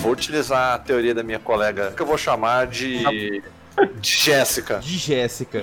Eu vou utilizar a teoria da minha colega, que eu vou chamar de. De Jéssica. De Jéssica.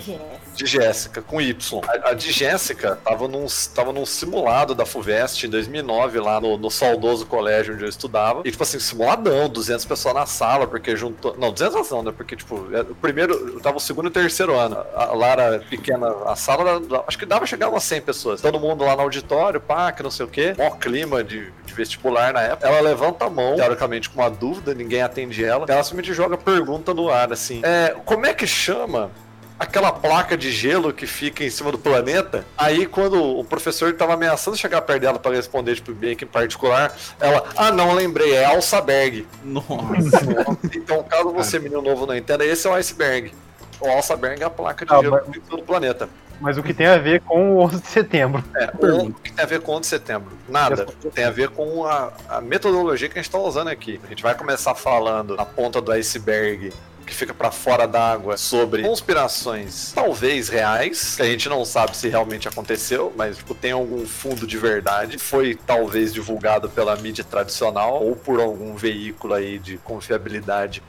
De Jéssica, com Y. A, a de Jéssica tava num, tava num simulado da FUVEST em 2009, lá no, no saudoso colégio onde eu estudava. E, tipo assim, simuladão, 200 pessoas na sala, porque juntou. Não, 200 não, né? Porque, tipo, é, o primeiro. Tava o segundo e terceiro ano. A Lara pequena, a sala, acho que dava chegar umas 100 pessoas. Todo mundo lá no auditório, pá, que não sei o quê. Mó clima de, de vestibular na época. Ela levanta a mão, teoricamente com uma dúvida, ninguém atende ela. Ela simplesmente joga pergunta no ar, assim. É, como é que chama aquela placa de gelo que fica em cima do planeta. Aí, quando o professor estava ameaçando chegar perto dela para responder, tipo, bem que em particular, ela, ah, não, lembrei, é Alçaberg. Nossa. então, caso você, menino novo, não entenda, esse é o iceberg. O Alçaberg é a placa de ah, gelo mas... que fica no planeta. Mas o que tem a ver com o 11 de setembro? É, o que tem a ver com o 11 de setembro? Nada. Tem a ver com a, a metodologia que a gente está usando aqui. A gente vai começar falando na ponta do iceberg que fica para fora d'água sobre conspirações talvez reais, que a gente não sabe se realmente aconteceu, mas tipo, tem algum fundo de verdade. Foi talvez divulgado pela mídia tradicional ou por algum veículo aí de confiabilidade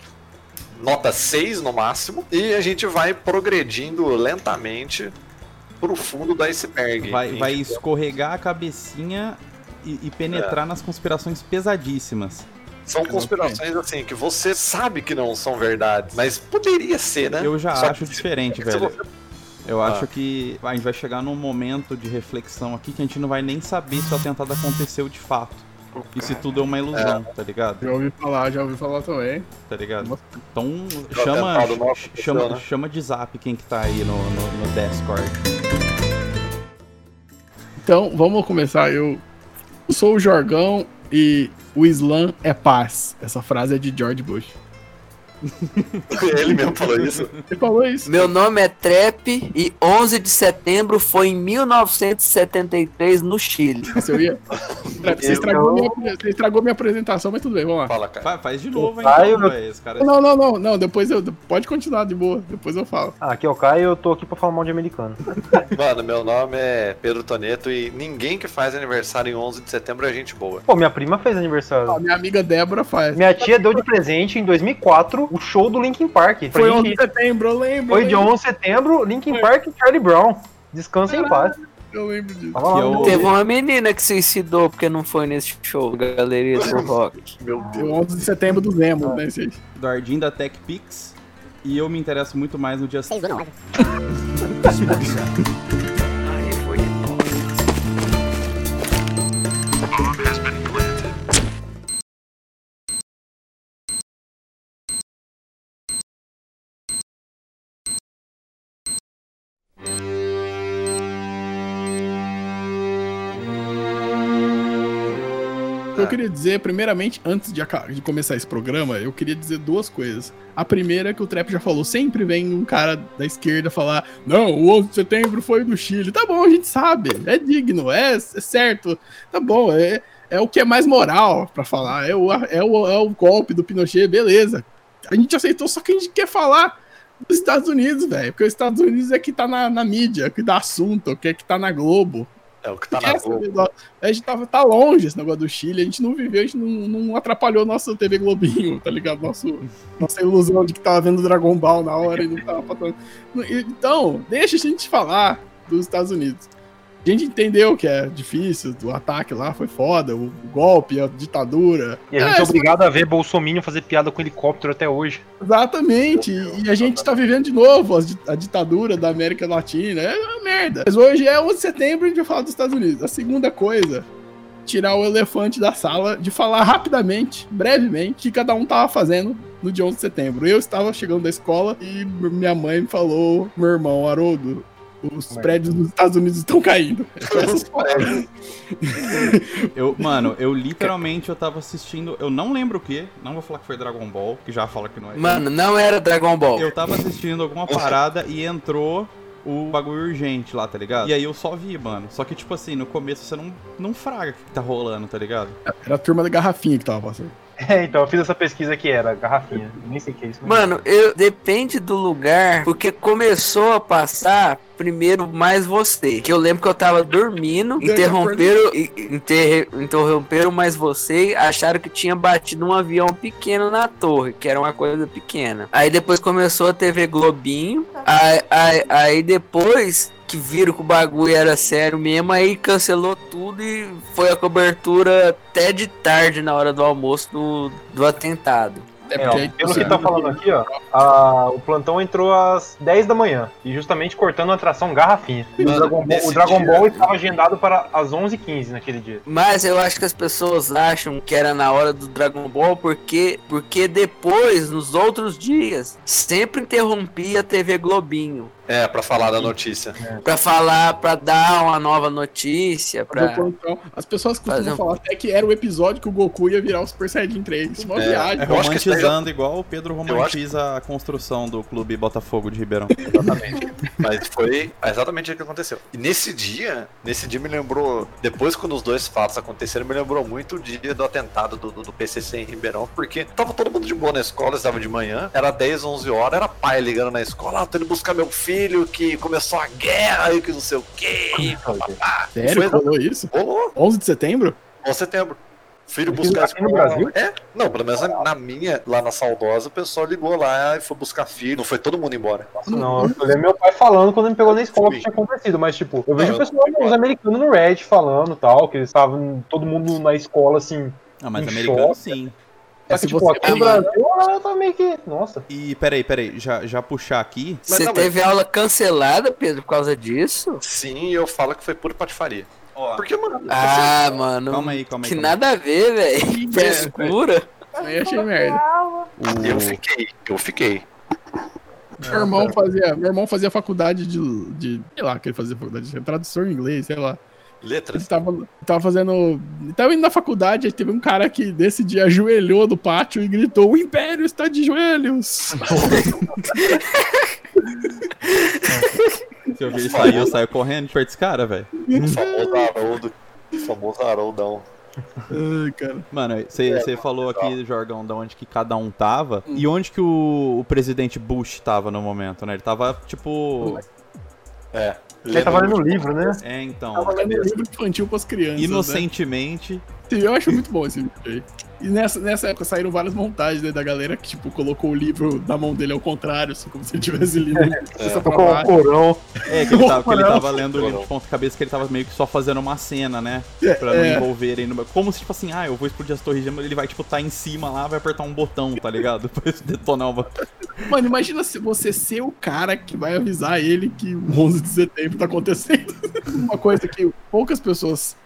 nota 6 no máximo, e a gente vai progredindo lentamente pro fundo do iceberg. Vai, vai escorregar a cabecinha e, e penetrar é. nas conspirações pesadíssimas. São conspirações assim que você sabe que não são verdades, mas poderia ser, né? Eu já Só acho diferente, velho. Você... Eu ah. acho que a gente vai chegar num momento de reflexão aqui que a gente não vai nem saber se o atentado aconteceu de fato. E se tudo é uma ilusão, é. tá ligado? Já ouvi falar, já ouvi falar também. Tá ligado? Então chama, chama, né? chama de zap quem que tá aí no, no, no Discord. Então, vamos começar. Eu sou o Jorgão e o Islã é paz. Essa frase é de George Bush. Ele mesmo falou isso. Ele falou isso. Meu nome é Trep e 11 de setembro foi em 1973 no Chile. Você, ia... você, estragou, minha, você estragou minha apresentação, mas tudo bem, vamos lá. Fala, cara. Faz de novo, hein, Caio, então, cara. Não, não, não, não, depois eu. Pode continuar de boa, depois eu falo. Ah, aqui é o Caio eu tô aqui pra falar mal de americano. Mano, meu nome é Pedro Toneto e ninguém que faz aniversário em 11 de setembro é gente boa. Pô, minha prima fez aniversário. Ah, minha amiga Débora faz. Minha tia deu de presente em 2004 o show do Linkin Park. Foi 11 de setembro, eu lembro. Foi de 11 de setembro, Linkin Foi. Park e Charlie Brown. Descansa em paz. Eu lembro disso. Eu... Teve uma menina que suicidou porque não foi nesse show, Galeria do Rock. Meu Deus. 11 de setembro do Zemo, né, gente? Do Ardin da Tech Pix. E eu me interesso muito mais no dia 6 do eu queria dizer, primeiramente, antes de, de, começar esse programa, eu queria dizer duas coisas. A primeira é que o Trap já falou, sempre vem um cara da esquerda falar: não, o 11 de setembro foi no Chile. Tá bom, a gente sabe, é digno, é, é certo, tá bom, é, é o que é mais moral para falar, é o, é, o, é o golpe do Pinochet, beleza. A gente aceitou, só que a gente quer falar dos Estados Unidos, velho, porque os Estados Unidos é que tá na, na mídia, que dá assunto, que é que tá na Globo. É o que tá na Globo. A gente tava, tá longe esse negócio do Chile, a gente não viveu, a gente não, não atrapalhou nossa TV Globinho, tá ligado? Nosso, nossa ilusão de que tava vendo Dragon Ball na hora e não tava. Então, deixa a gente falar dos Estados Unidos. A gente entendeu que é difícil, o ataque lá foi foda, o golpe, a ditadura. E a gente é, é obrigado a ver Bolsonaro fazer piada com helicóptero até hoje. Exatamente, e a gente tá vivendo de novo a ditadura da América Latina, é uma merda. Mas hoje é 11 de setembro e a gente vai falar dos Estados Unidos. A segunda coisa, tirar o elefante da sala, de falar rapidamente, brevemente, o que cada um tava fazendo no dia 11 de setembro. Eu estava chegando da escola e minha mãe me falou, meu irmão, Haroldo, os Mas... prédios dos Estados Unidos estão caindo. eu, mano, eu literalmente eu tava assistindo. Eu não lembro o que. Não vou falar que foi Dragon Ball, que já fala que não é. Mano, não era Dragon Ball. Eu tava assistindo alguma parada e entrou o bagulho urgente lá, tá ligado? E aí eu só vi, mano. Só que, tipo assim, no começo você não, não fraga o que tá rolando, tá ligado? Era a turma da garrafinha que tava passando. É, então, eu fiz essa pesquisa que era, garrafinha. Nem sei o que é isso. mas- Mano, eu depende do lugar, porque começou a passar primeiro mais você. Que eu lembro que eu tava dormindo, interromperam, inter- interromperam mais você, acharam que tinha batido um avião pequeno na torre, que era uma coisa pequena. Aí depois começou a TV Globinho, aí, aí, aí depois que viram que o bagulho era sério mesmo, aí cancelou tudo e foi a cobertura até de tarde na hora do almoço do, do atentado. É É, ó, pelo que tá falando aqui, ó, a- o plantão entrou às 10 da manhã e justamente cortando a atração garrafinha. O Mano, Dragon Ball, o Dragon dia- Ball estava agendado para as 11h15 naquele dia. Mas eu acho que as pessoas acham que era na hora do Dragon Ball porque, porque depois, nos outros dias, sempre interrompia a TV Globinho. É, pra falar da notícia. Pra falar, pra dar uma nova notícia, as pessoas costumam um- falar até que era o episódio que o Goku ia virar o Super Saiyajin 3. Uma É, viagem. É Eu acho que isso daí romantizando igual o Pedro acho- romantiza a construção do clube Botafogo de Ribeirão. Exatamente. Mas foi exatamente o que aconteceu. E nesse dia, nesse dia me lembrou, depois quando os dois fatos aconteceram, me lembrou muito o dia do atentado do, do, do PCC em Ribeirão, porque tava todo mundo de boa na escola, estava de manhã, era 10, 11 horas, era pai ligando na escola, ah, tô indo buscar meu filho, que começou a guerra e que não sei o quê. e papapá. Sério? Foi- Rolou isso? Rolou, 11 de setembro? em setembro. Filho buscar a aqui no escola. Brasil? É, não, pelo menos na, na minha, lá na Saudosa, o pessoal ligou lá e foi buscar filho, não foi todo mundo embora. Nossa, não, eu lembro meu pai falando quando ele me pegou na escola que Fui. tinha acontecido, mas tipo, eu vejo Não, o pessoal, os americanos no Reddit falando tal, que eles estavam todo mundo na escola assim. Ah, mas americano choque. sim. Só É, que, se tipo, você aqui no Brasil, ela tá meio que. Nossa. E peraí, peraí, já, já puxar aqui. Você não, mas- teve aula cancelada, Pedro, por causa disso? Sim, eu falo que foi pura patifaria. Porque, mano, Ah, mano. Calma aí, calma aí. Que calma aí. nada a ver, velho. Frescura. Aí achei merda. eu O- fiquei, eu fiquei. Meu irmão fazia, meu irmão fazia faculdade de, de. Sei lá, que ele fazia faculdade de tradução em inglês, sei lá. Ele Letras. tava, tava fazendo. Ele tava indo na faculdade, aí teve um cara que desse dia ajoelhou do pátio e gritou: O Império está de joelhos! Se eu ver ele sair, eu saio correndo de perto desse cara, velho. O famoso Haroldo. O famoso Haroldão. Ai, cara. Mano, você falou aqui, Jorgão, de onde que cada um tava. E onde que o, o presidente Bush tava no momento, né? Ele tava, tipo. É. Ele tava lendo o livro, né? É, então. Tava lendo um livro infantil pras crianças. Né? Inocentemente. Eu acho muito bom esse vídeo aí. E nessa, nessa época saíram várias montagens né, da galera que, tipo, colocou o livro na mão dele ao contrário, assim, como se ele tivesse lido é. pra Com o baixo. corão. É, que ele tava, que ele Não. tava lendo o livro de ponta cabeça, que ele tava meio que só fazendo uma cena, né? Pra não É. envolverem no. Como se, tipo assim, ah, eu vou explodir as torres gêmeas, ele vai, tipo, tá em cima lá, vai apertar um botão, tá ligado? Pra detonar uma. Mano, imagina se você ser o cara que vai avisar ele que o 11 de setembro tá acontecendo. Uma coisa que poucas pessoas,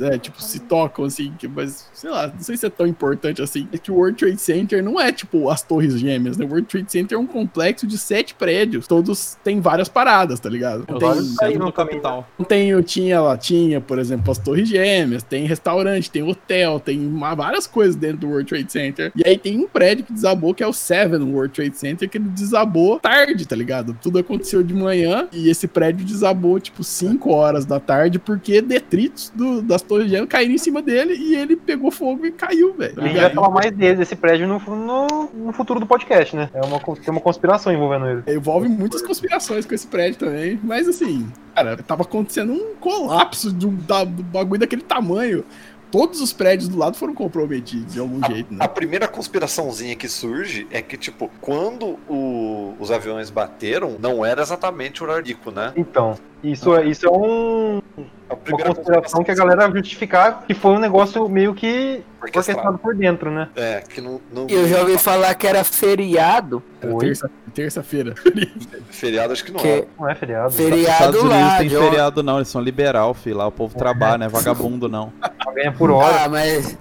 é, tipo, se tocam, assim, que, mas, sei lá, não sei se é tão importante assim, é que o World Trade Center não é, tipo, as torres gêmeas, né? O World Trade Center é um complexo de sete prédios, todos têm várias paradas, tá ligado? Não tem, do também, capital. não tem, tinha lá, tinha, por exemplo, as torres gêmeas, tem restaurante, tem hotel, tem uma- várias coisas dentro do World Trade Center. E aí tem um prédio que desabou, que é o Seven World Trade Center, que ele desabou tarde, tá ligado? Tudo aconteceu de manhã e esse prédio desabou, tipo, 5 horas da tarde, porque detritos do- das torres gêmeas caíram em cima dele e ele pegou fogo e caiu, velho. A gente E vai aí- falar mais dele, desse prédio, no, no, no futuro do podcast, né? É uma, tem uma conspiração envolvendo ele. Envolve muitas conspirações com esse prédio também, mas assim, cara, tava acontecendo um colapso de um, da- do bagulho daquele tamanho. Todos os prédios do lado foram comprometidos de algum jeito, né? A primeira conspiraçãozinha que surge é que, tipo, quando o- os aviões bateram, não era exatamente o Ardico, né? Então, isso é, isso é um, A uma conspiração que a galera vai justificar que foi um negócio meio que orquestrado por dentro, né? É, que não. não Eu já ouvi falar que era feriado. Oi? terça- terça-feira. Feriado acho que não Que é. Não é feriado. Os feriado Estados Unidos lá. tem de- feriado não, eles são liberal, filho. Lá o povo trabalha, não é vagabundo não. Ganha por hora. Ah, mas,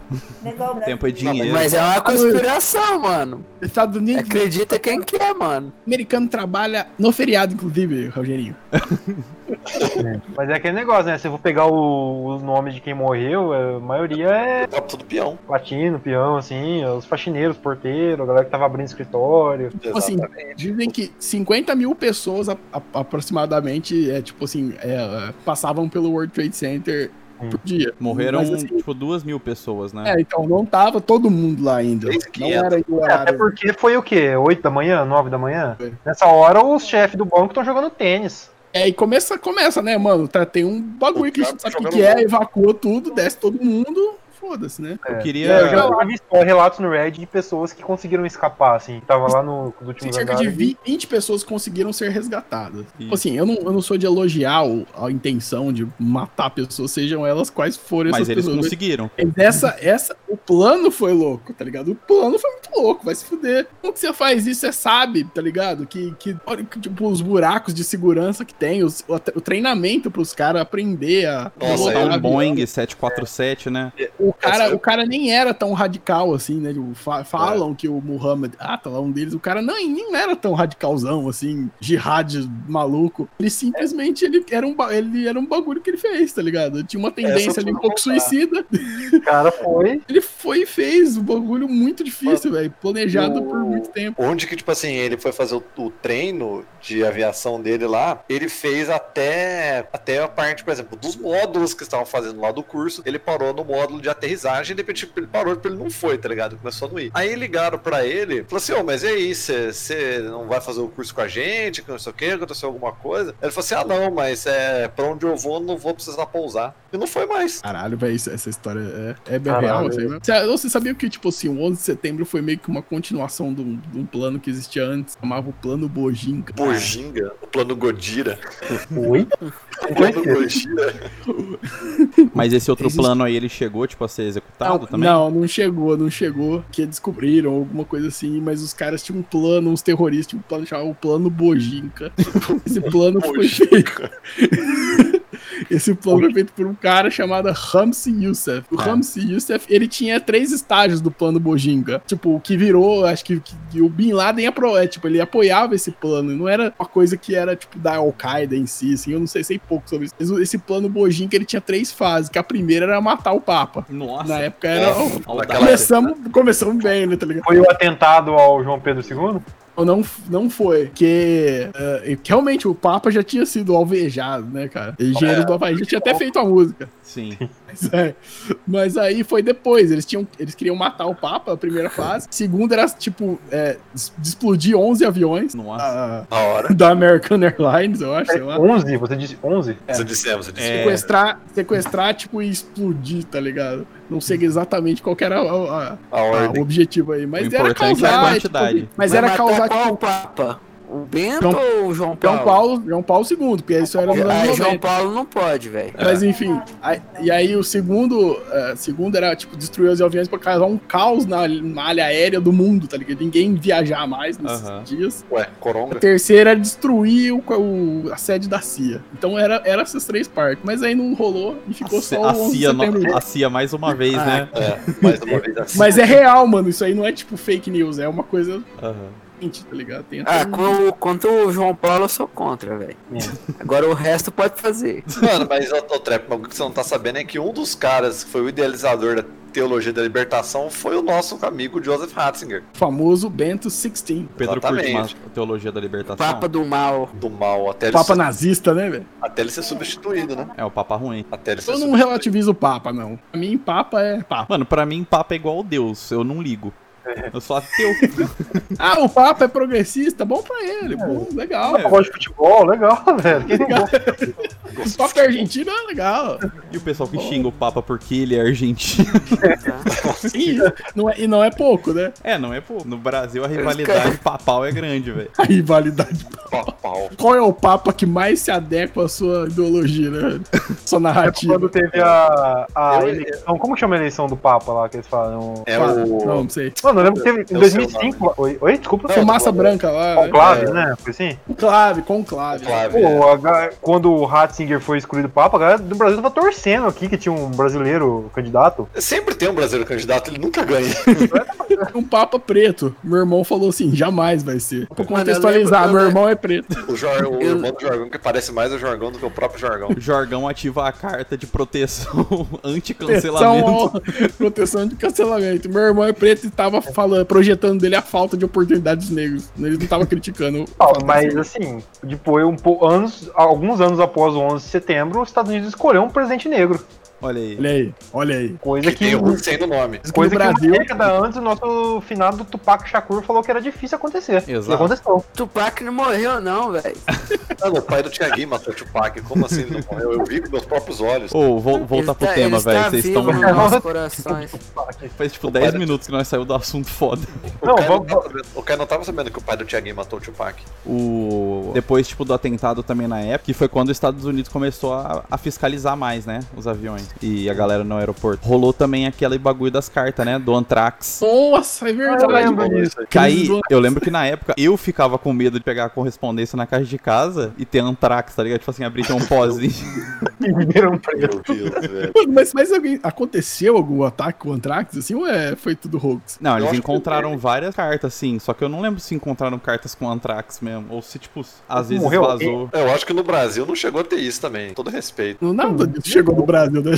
Tempo é dinheiro. mas é uma conspiração, mano. Estados Unidos, Acredita quem quer, mano. americano trabalha no feriado, inclusive, Rogerinho. Mas é aquele negócio, né? Se eu for pegar o- os nomes de quem morreu, a maioria é Tá tudo peão. latino, peão, assim, os faxineiros, porteiro, a galera que tava abrindo escritório. Tipo assim, dizem que 50 mil pessoas a- a- aproximadamente, é, tipo assim, é, é, passavam pelo World Trade Center por dia. Morreram, Mas, assim, tipo, duas mil pessoas, né? É, então não tava todo mundo lá ainda. Não era É, até porque foi o quê? 8 da manhã? 9 da manhã? Foi. Nessa hora os chefes do banco estão jogando tênis. É, e começa, começa, né, mano? Tá, tem um bagulho que gente sabe o que, que é, evacua tudo, desce todo mundo, foda-se, né? Eu É. queria- É, eu já vi relatos no Reddit de pessoas que conseguiram escapar, assim. que Tava lá no, nos Tem últimos cerca de andares. 20, 20 pessoas que conseguiram ser resgatadas. Isso. Tipo assim, eu não, eu não sou de elogiar a intenção de matar pessoas, sejam elas quais forem Mas eles pessoas. conseguiram. Essa, essa, o plano foi louco, tá ligado? O plano foi muito louco, vai se fuder. Como que você faz isso? Você sabe, tá ligado? Que, que que, tipo, os buracos de segurança que tem, os- o, o treinamento pros caras aprender a. Nossa, eu- um avião. Boeing 747, né? O cara, o cara nem era tão radical assim, né? Tipo, fa- falam que o Muhammad, ah, tá lá um deles, o cara não, nem era tão radicalzão assim, jihad maluco. Ele simplesmente ele era um ele era um bagulho que ele fez, tá ligado? Tinha uma tendência ali um pouco contar. suicida. O cara foi. Ele foi e fez um bagulho muito difícil, velho, planejado o- por muito tempo. Onde que, tipo assim, ele foi fazer o, o treino de aviação dele lá, ele fez até, até a parte, por exemplo, dos módulos que estavam fazendo lá do curso, ele parou no módulo de aterrissagem e de repente tipo, ele parou, ele não foi, tá ligado? Começou a não ir. Aí ligaram pra ele, falou assim, ô, mas e aí, você não vai fazer o curso com a gente, que não sei o que, aconteceu alguma coisa? Ele falou assim, ah não, mas é, pra onde eu vou, não vou precisar pousar. E não foi mais. Caralho, velho, isso- essa história é, é bem Caralho. real, assim, né? Você, você sabia que, tipo assim, o 11 de setembro foi meio que uma continuação de um, de um plano que existia antes, chamava o Plano Bojinka. Bojinga, o plano Godira. Oi? O plano Godira. Mas esse outro Existe- plano aí, ele chegou, tipo, a ser executado Não, também? não, não chegou, não chegou. Que descobriram alguma coisa assim, mas os caras tinham um plano, uns terroristas tinham um plano chamado o Plano Bojinka. Esse plano foi feito. Esse plano foi feito por um cara chamado Ramsey Youssef. O Ah. Ramsey Youssef, ele tinha três estágios do plano Bojinka. Tipo, o que virou, acho que, que o Bin Laden apro- é, tipo, ele apoiava esse plano. Não era uma coisa que era, tipo, da Al-Qaeda em si, assim. Eu não sei, sei pouco sobre isso. Mas o- esse plano Bojinka, ele tinha três fases. Que a primeira era matar o Papa. Nossa. Na época era. Naquela Começamos, começamos bem, né, tá ligado? Foi o atentado ao João Pedro II? Ou não, não foi, porque eh, realmente o Papa já tinha sido alvejado, né, cara? Engenheiro do Havaí já tinha até feito a música. Sim. Mas, é. Mas aí foi depois, eles tinham, eles queriam matar o Papa, a primeira fase. Segunda era, tipo, é, explodir 11 aviões Nossa. da, A hora. da American Airlines, eu acho, sei lá. 11? Você disse 11? Você dissemos, você disse. É. Sequestrar, sequestrar, tipo, e explodir, tá ligado? Não sei exatamente qual que era a- a- A o objetivo aí, mas O era é a causar. quantidade. tipo, mas era matar causar, qual tipo, Papa? O Bento João- ou o João Paulo? João Paulo, João Paulo II, porque isso era nos anos Ah, 90. João Paulo não pode, velho. Mas enfim, aí- e aí o segundo, eh, segundo era tipo destruir os aviões pra causar um caos na malha aérea do mundo, tá ligado? Ninguém viajar mais nesses Aham. dias. Ué, A Coronga. terceira era destruir o, o- a sede da CIA. Então era, era essas três partes, mas aí não rolou e ficou só a, o 11 de CIA, no- a CIA mais uma vez, né? É, mais uma vez assim. Mas é real, mano. Isso aí não é tipo fake news, é uma coisa Aham. Quente, tá ligado? Tem Ah, com, quanto o João Paulo eu sou contra, velho. Agora o resto pode fazer. Mano, mas o, o Trap, o que você não tá sabendo é que um dos caras que foi o idealizador da teologia da libertação foi o nosso amigo Joseph Ratzinger, famoso Bento 16. Pedro curte Exatamente. teologia da libertação. Papa do mal. do mal, até ele, Papa ser, nazista, né, velho? até ele ser substituído, né? É o Papa ruim. Até ele ser Eu não relativizo o Papa, não. Pra mim, Papa é Papa. Mano, pra mim, Papa é igual Deus. Eu não ligo. Eu sou ateu. Ah, o Papa é progressista, bom pra ele, bom, legal. É. Eu gosto de futebol, legal, velho. Quem não gosta? O Papa é argentino é legal. E o pessoal que xinga o Papa porque ele é argentino. Sim, não é, e não é pouco, né? É, não é pô. No Brasil a rivalidade papal é grande, velho. A rivalidade. Pau. Qual é o Papa que mais se adequa à sua ideologia, né? Sua narrativa. Quando teve a, a eleição. Como chama a eleição do Papa lá que eles falam? É o. Não, não sei. Mano, eu lembro que teve em Eu sei o 2005. Oi, oi, desculpa. Fumaça branca lá. né? Conclave, né? Foi assim? Conclave, conclave. Conclave. É. Pô, a ga- quando o Ratzinger foi escolhido Papa, a galera do Brasil tava torcendo aqui que tinha um brasileiro candidato. Sempre tem um brasileiro candidato, ele nunca ganha. Um Papa preto. Meu irmão falou assim: jamais vai ser. Pra Mano, contextualizar, lembro- meu eu irmão é preto. O, Jor, o Eu- irmão do Jorgão que parece mais o Jorgão do que o próprio Jorgão. O Jorgão ativa a carta de proteção Proteção, anti-cancelamento. ao- proteção de cancelamento. Meu irmão é preto e tava falando, projetando dele a falta de oportunidades negros. Ele não tava criticando. o fato de mas assim, depois, um po- anos, alguns anos após o 11 de setembro, os Estados Unidos escolheu um presidente negro. Olha aí. Olha aí, olha aí. Coisa Que tem que. o Hussein no nome. Coisa no que Brasil- uma década antes o nosso finado Tupac Shakur falou que era difícil acontecer. Exato. E aconteceu. Tupac não morreu, não, velho. Ah, o pai do Tiaguinho matou o Tupac. Como assim ele não morreu? Eu vi com meus próprios olhos. Ô, vou voltar Ele pro tá- tema, velho. Vocês estão. nos nossos corações. Faz tipo 10 minutos que nós saímos do assunto foda. O Não, tava o Caio não tava sabendo que o pai do Tiaguinho matou o Tupac. O... Depois, tipo, do atentado também na época, que foi quando os Estados Unidos começou a, a fiscalizar mais, né? Os aviões. E a galera no aeroporto. Rolou também aquele bagulho das cartas, né? Do Antrax. Nossa, é Eu verdade. lembro mano. disso. Que aí, eu lembro que na época eu ficava com medo de pegar a correspondência na caixa de casa e ter Antrax, tá ligado? Tipo assim, abrir um pozinho. Preto. Meu Deus, velho. Mas, mas alguém, aconteceu algum ataque com o Antrax, assim, ou é, foi tudo hoax? Não, eles encontraram várias cartas, sim. Só que eu não lembro se encontraram cartas com Antrax mesmo. Ou se, tipo, às vezes Morreu vazou. Eu acho que no Brasil não chegou a ter isso também. Todo respeito. Não, Nada disso chegou no Brasil, né?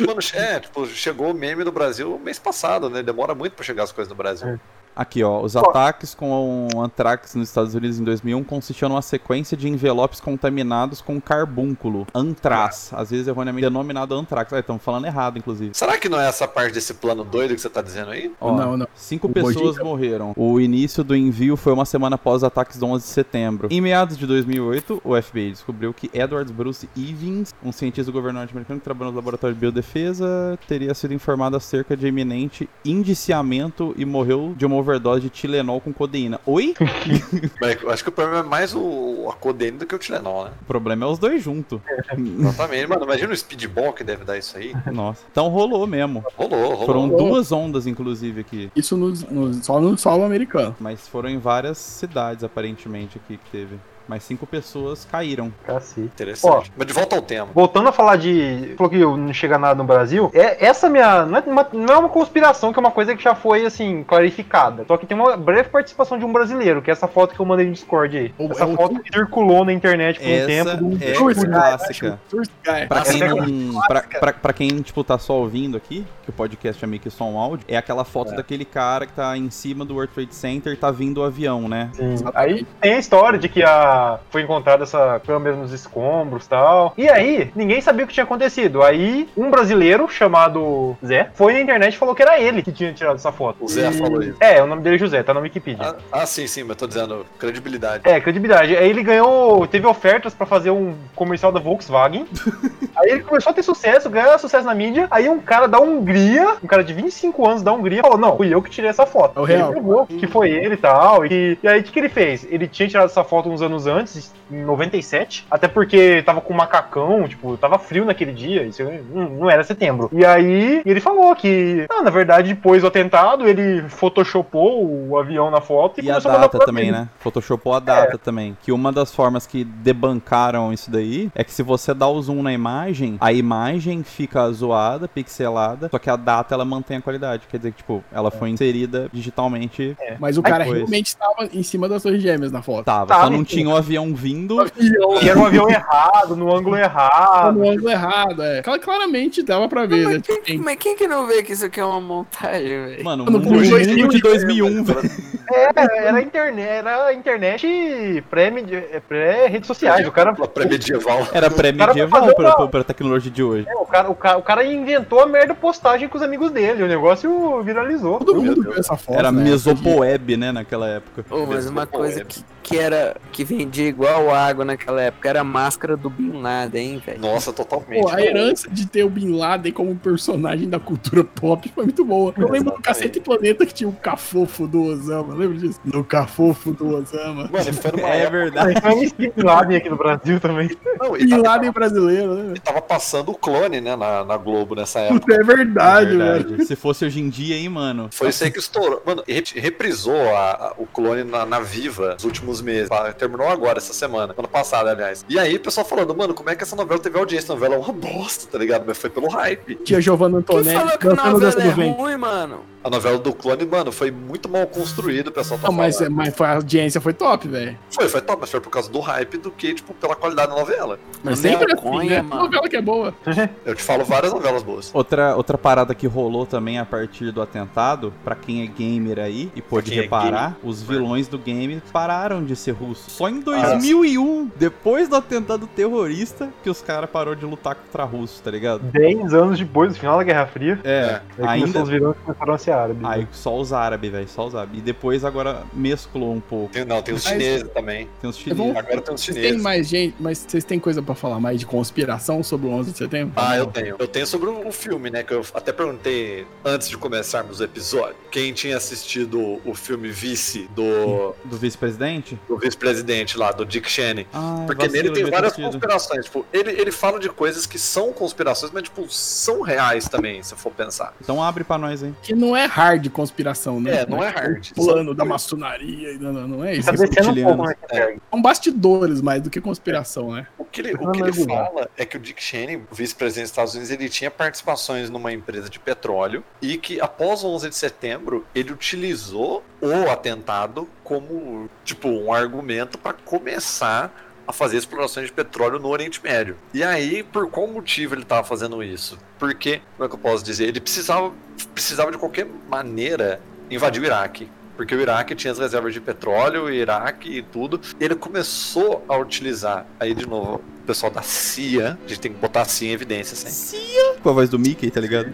Mano, é, tipo, chegou o meme no Brasil mês passado, né? Demora muito pra chegar as coisas no Brasil. Aqui, ó. Os ataques com o Antrax nos Estados Unidos em 2001 consistiam numa sequência de envelopes contaminados com carbúnculo. Antraz. Às vezes erroneamente denominado Antrax. Ah, estamos falando errado, inclusive. Será que não é essa parte desse plano doido que você tá dizendo aí? Ó, Não, não. Cinco O pessoas Mojica- morreram. O início do envio foi uma semana após os ataques do 11 de setembro. Em meados de 2008, o FBI descobriu que Edward Bruce Evans, um cientista do governo norte-americano que trabalhou no laboratório de biodefesa, teria sido informado acerca de iminente indiciamento e morreu de uma overdose de Tilenol com codeína. Oi? Eu acho que o problema é mais o, a codeína do que o Tilenol, né? O problema é os dois juntos. Exatamente. Mano, imagina o speedball que deve dar isso aí. Nossa. Então rolou mesmo. Rolou, rolou. Foram duas ondas, inclusive, aqui. Isso nos- nos- só no solo americano. Mas foram em várias cidades, aparentemente, aqui que teve. Mas cinco pessoas caíram. Cacete. Interessante. Mas de volta ao tema. Voltando a falar de. Falou que não chega nada no Brasil. É, essa minha. Não é, uma, não é uma conspiração, que é uma coisa que já foi, assim, clarificada. Só que tem uma breve participação de um brasileiro, que é essa foto que eu mandei no Discord aí. O- essa é o- foto que circulou na internet por um Essa tempo. um- é Source Guy, clássica. Guy. Pra quem, é não, pra, pra, pra quem, tipo, tá só ouvindo aqui, que o podcast é meio que só um áudio, é aquela foto daquele cara que tá em cima do World Trade Center e tá vindo o avião, né? Sim. Aí tem a história de que a foi encontrada essa câmera nos escombros e tal. E aí, ninguém sabia o que tinha acontecido. Aí, um brasileiro chamado Zé foi na internet e falou que era ele que tinha tirado essa foto. O Zé E- falou isso. É, o nome dele é José, tá na Wikipedia. Ah, ah, sim, sim, mas tô dizendo credibilidade. É, credibilidade. Aí ele ganhou, teve ofertas pra fazer um comercial da Volkswagen. aí ele começou a ter sucesso, ganhar sucesso na mídia. Aí um cara da Hungria, um cara de 25 anos da Hungria, falou: Não, fui eu que tirei essa foto. É o Ele real. provou que foi ele e tal. E, e aí o que, que ele fez? Ele tinha tirado essa foto uns anos antes, em 97, até porque tava com um macacão, tipo, tava frio naquele dia, isso não, era setembro. E aí ele falou que, ah, na verdade, depois do atentado, ele photoshopou o avião na foto e, E a começou a mandar data pra também, né? Photoshopou a data também. Que uma das formas que debancaram isso daí é que se você dá o zoom na imagem, a imagem fica zoada, pixelada, só que a data ela mantém a qualidade. Quer dizer que, tipo, ela foi inserida digitalmente. Mas o cara Pois. realmente estava em cima das torres gêmeas na foto. Tava, Tava, só não tinha o avião vindo. E era um avião errado, no ângulo errado. no ângulo errado, é. Cla- Claramente dava pra ver, né? Mas quem, mas quem que não vê que isso aqui é uma montagem, velho? Mano, Mano, um por vídeo gênio de 2001, velho. É, era internet, era internet pré-rede pré redes sociais. O cara, Pré-medieval. Era pré-medieval pra, uma- pra tecnologia de hoje. é, o, cara, o, cara, o cara inventou a merda postagem com os amigos dele. O negócio viralizou. Todo mundo viu essa foto. Era né? Mesopoeb, né, naquela época. Ô, mas uma coisa é. que, que era que vendia igual água naquela época era a máscara do Bin Laden, hein, velho? Nossa, totalmente. Pô, a herança de ter o Bin Laden como personagem da cultura pop foi muito boa. Eu lembro do Exatamente. Cacete Planeta que tinha o Cafofo do Osama. Lembra disso? No Cafofo do Osama. Mano, foi numa É época. verdade. Tem um Skip Laden aqui no Brasil também. Não, Bin tava, Laden brasileiro, né? e tava passando o clone, né, na, na Globo nessa época. É verdade, É velho. verdade. Se fosse hoje em dia, hein, mano. Foi isso aí que estourou. Mano, re- reprisou a- a- o clone na, na Viva nos últimos meses. Terminou agora, essa semana. Ano passado, aliás. E aí, o pessoal falando, mano, como é que essa novela teve audiência? A novela é uma bosta, tá ligado? Mas foi pelo hype. Tia Giovanna Quem Antonelli falou que a novela é ruim, mano? A novela do clone, mano, foi muito mal construída. o pessoal tá Não, mas, falando. mas foi- a audiência foi top, velho. Foi, foi top, mas foi por causa do hype do que, tipo, pela qualidade da novela. Mas Maconha, sempre assim, né? mano. Novela que é boa. Eu te falo várias novelas boas. Outra, outra parada que rolou também a partir do atentado, pra quem é gamer aí e pôde quem é reparar, os vilões do game pararam de ser russos. Só em 2001, depois do atentado terrorista, que os caras parou de lutar contra russos, tá ligado? 10 anos depois do final da Guerra Fria, É, aí ainda os vilões que começaram a ser árabes. Aí só os árabes, velho, só os árabes. E depois agora mesclou um pouco. Tem- não, tem os Mas- chineses também. Tem os vou- chineses. Agora tem os Vocês têm chineses. mais gente, mas vocês têm coisa pra falar mais de conspiração sobre o 11 de setembro? Ah, eu tenho. Eu tenho sobre o filme, né? Que eu até perguntei antes de começarmos o episódio. Quem tinha assistido o filme Vice do, Do vice-presidente? do vice-presidente lá, do Dick Cheney. Ah, Porque vacilo, nele tem várias conspirações. Tipo, ele, ele fala de coisas que são conspirações, mas, tipo, são reais também, se for pensar. Então abre pra nós, hein? Que não é hard conspiração, né? É, não é hard. O plano da maçonaria, não, não, não é isso. Tá um pouco, né? É. São bastidores mais do que conspiração, né? O que ele, o Não, que ele é fala é que o Dick Cheney, o vice-presidente dos Estados Unidos, ele tinha participações numa empresa de petróleo e que após o 11 de setembro ele utilizou o atentado como tipo um argumento para começar a fazer explorações de petróleo no Oriente Médio. E aí, por qual motivo ele estava fazendo isso? Porque, como é que eu posso dizer? Ele precisava, precisava de qualquer maneira invadir o Iraque. Porque o Iraque tinha as reservas de petróleo, o Iraque e tudo. Ele começou a utilizar, aí de novo, o pessoal da CIA, a gente tem que botar a CIA em evidência sempre. Com a voz do Mickey, tá ligado?